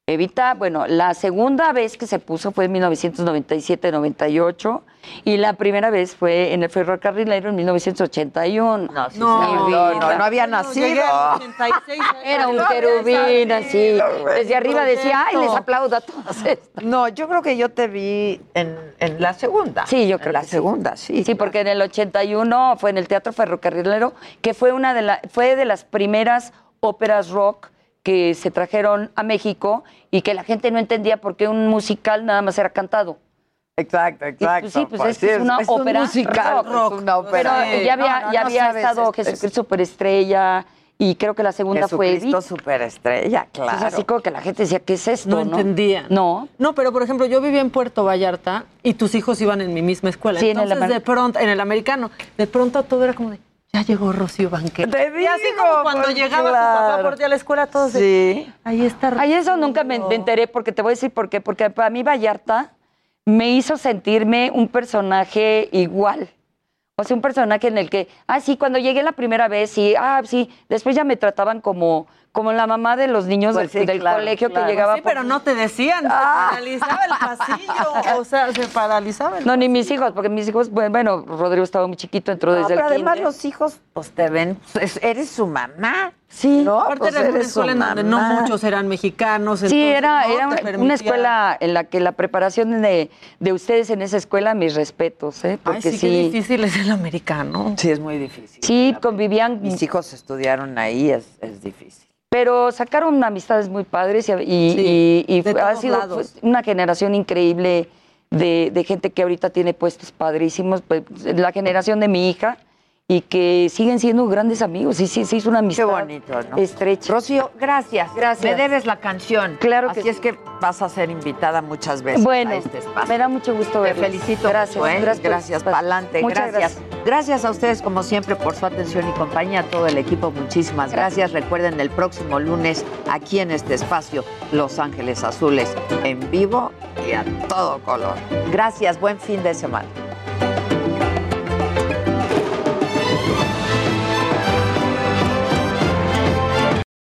Evita, bueno, la segunda vez que se puso fue en 1997-98 y la primera vez fue en el ferrocarrilero en 1981. No, sí, no, no, no, no había nacido. Era un querubín así. Desde arriba decía, ay, les aplaudo a todas estas. No, yo creo que yo te vi en, en la segunda. Sí, yo creo En la que sí. segunda, sí. Sí, porque en el 81 fue en el Teatro Ferrocarrilero, que fue una de la, fue de las primeras óperas rock que se trajeron a México y que la gente no entendía por qué un musical nada más era cantado. Exacto, exacto. sí, pues es que es una es un ópera musical, rock. es una ópera. Pero ya había, No, no, ya no había sabes, estado es- es- Jesucristo Superestrella y creo que la segunda fue Jesucristo superestrella, claro. Entonces, así como que la gente decía, ¿qué es esto? No entendía. No. No, pero por ejemplo, yo vivía en Puerto Vallarta y tus hijos iban en mi misma escuela. Sí, en el Entonces, de pronto, en el americano, de pronto todo era como de, ya llegó Rocío Banquero. Te y así digo, como cuando pues, llegaba tu papá claro. por ti a la escuela, todos de, Sí. ahí está Ay, eso nunca me, me enteré porque te voy a decir por qué. Porque para mí Vallarta me hizo sentirme un personaje igual. O sea, un personaje en el que, ah, sí, cuando llegué la primera vez, sí, ah, sí, después ya me trataban como, como la mamá de los niños Pues del, sí, del claro, colegio claro. que llegaba. Sí, pero no te decían, se paralizaba el pasillo, o sea, se paralizaba el No, ni mis hijos, porque mis hijos, bueno, bueno, Rodrigo estaba muy chiquito, entró No, desde pero el además kinder. los hijos pues te ven, pues, eres su mamá. Sí. ¿no? Aparte Pues era una escuela en donde no muchos eran mexicanos. Sí, entonces era, no era una, permitía- escuela en la que la preparación de, de ustedes en esa escuela, mis respetos, ¿eh? Ay, Porque sí, qué difícil es el americano. Sí, es muy difícil. Sí, convivían. Mis hijos estudiaron ahí, es, es difícil. Pero sacaron amistades muy padres y, y- Sí, y- y de fue- ha sido lados. una generación increíble de, de gente que ahorita tiene puestos padrísimos, pues, la generación de mi hija, y que siguen siendo grandes amigos. Y sí, se hizo una amistad bonito, ¿no? estrecha. Rocío, gracias. Gracias. Me debes la canción. Claro que Así es que vas a ser invitada muchas veces Bueno, a este espacio. me da mucho gusto Te verlos. felicito Gracias, mucho, ¿eh? gracias Gracias, pa'lante. Muchas Gracias. gracias. a ustedes, como siempre, por su atención y compañía. A todo el equipo, muchísimas gracias. Recuerden, el próximo lunes, aquí en este espacio, Los Ángeles Azules, en vivo y a todo color. Gracias. Buen fin de semana.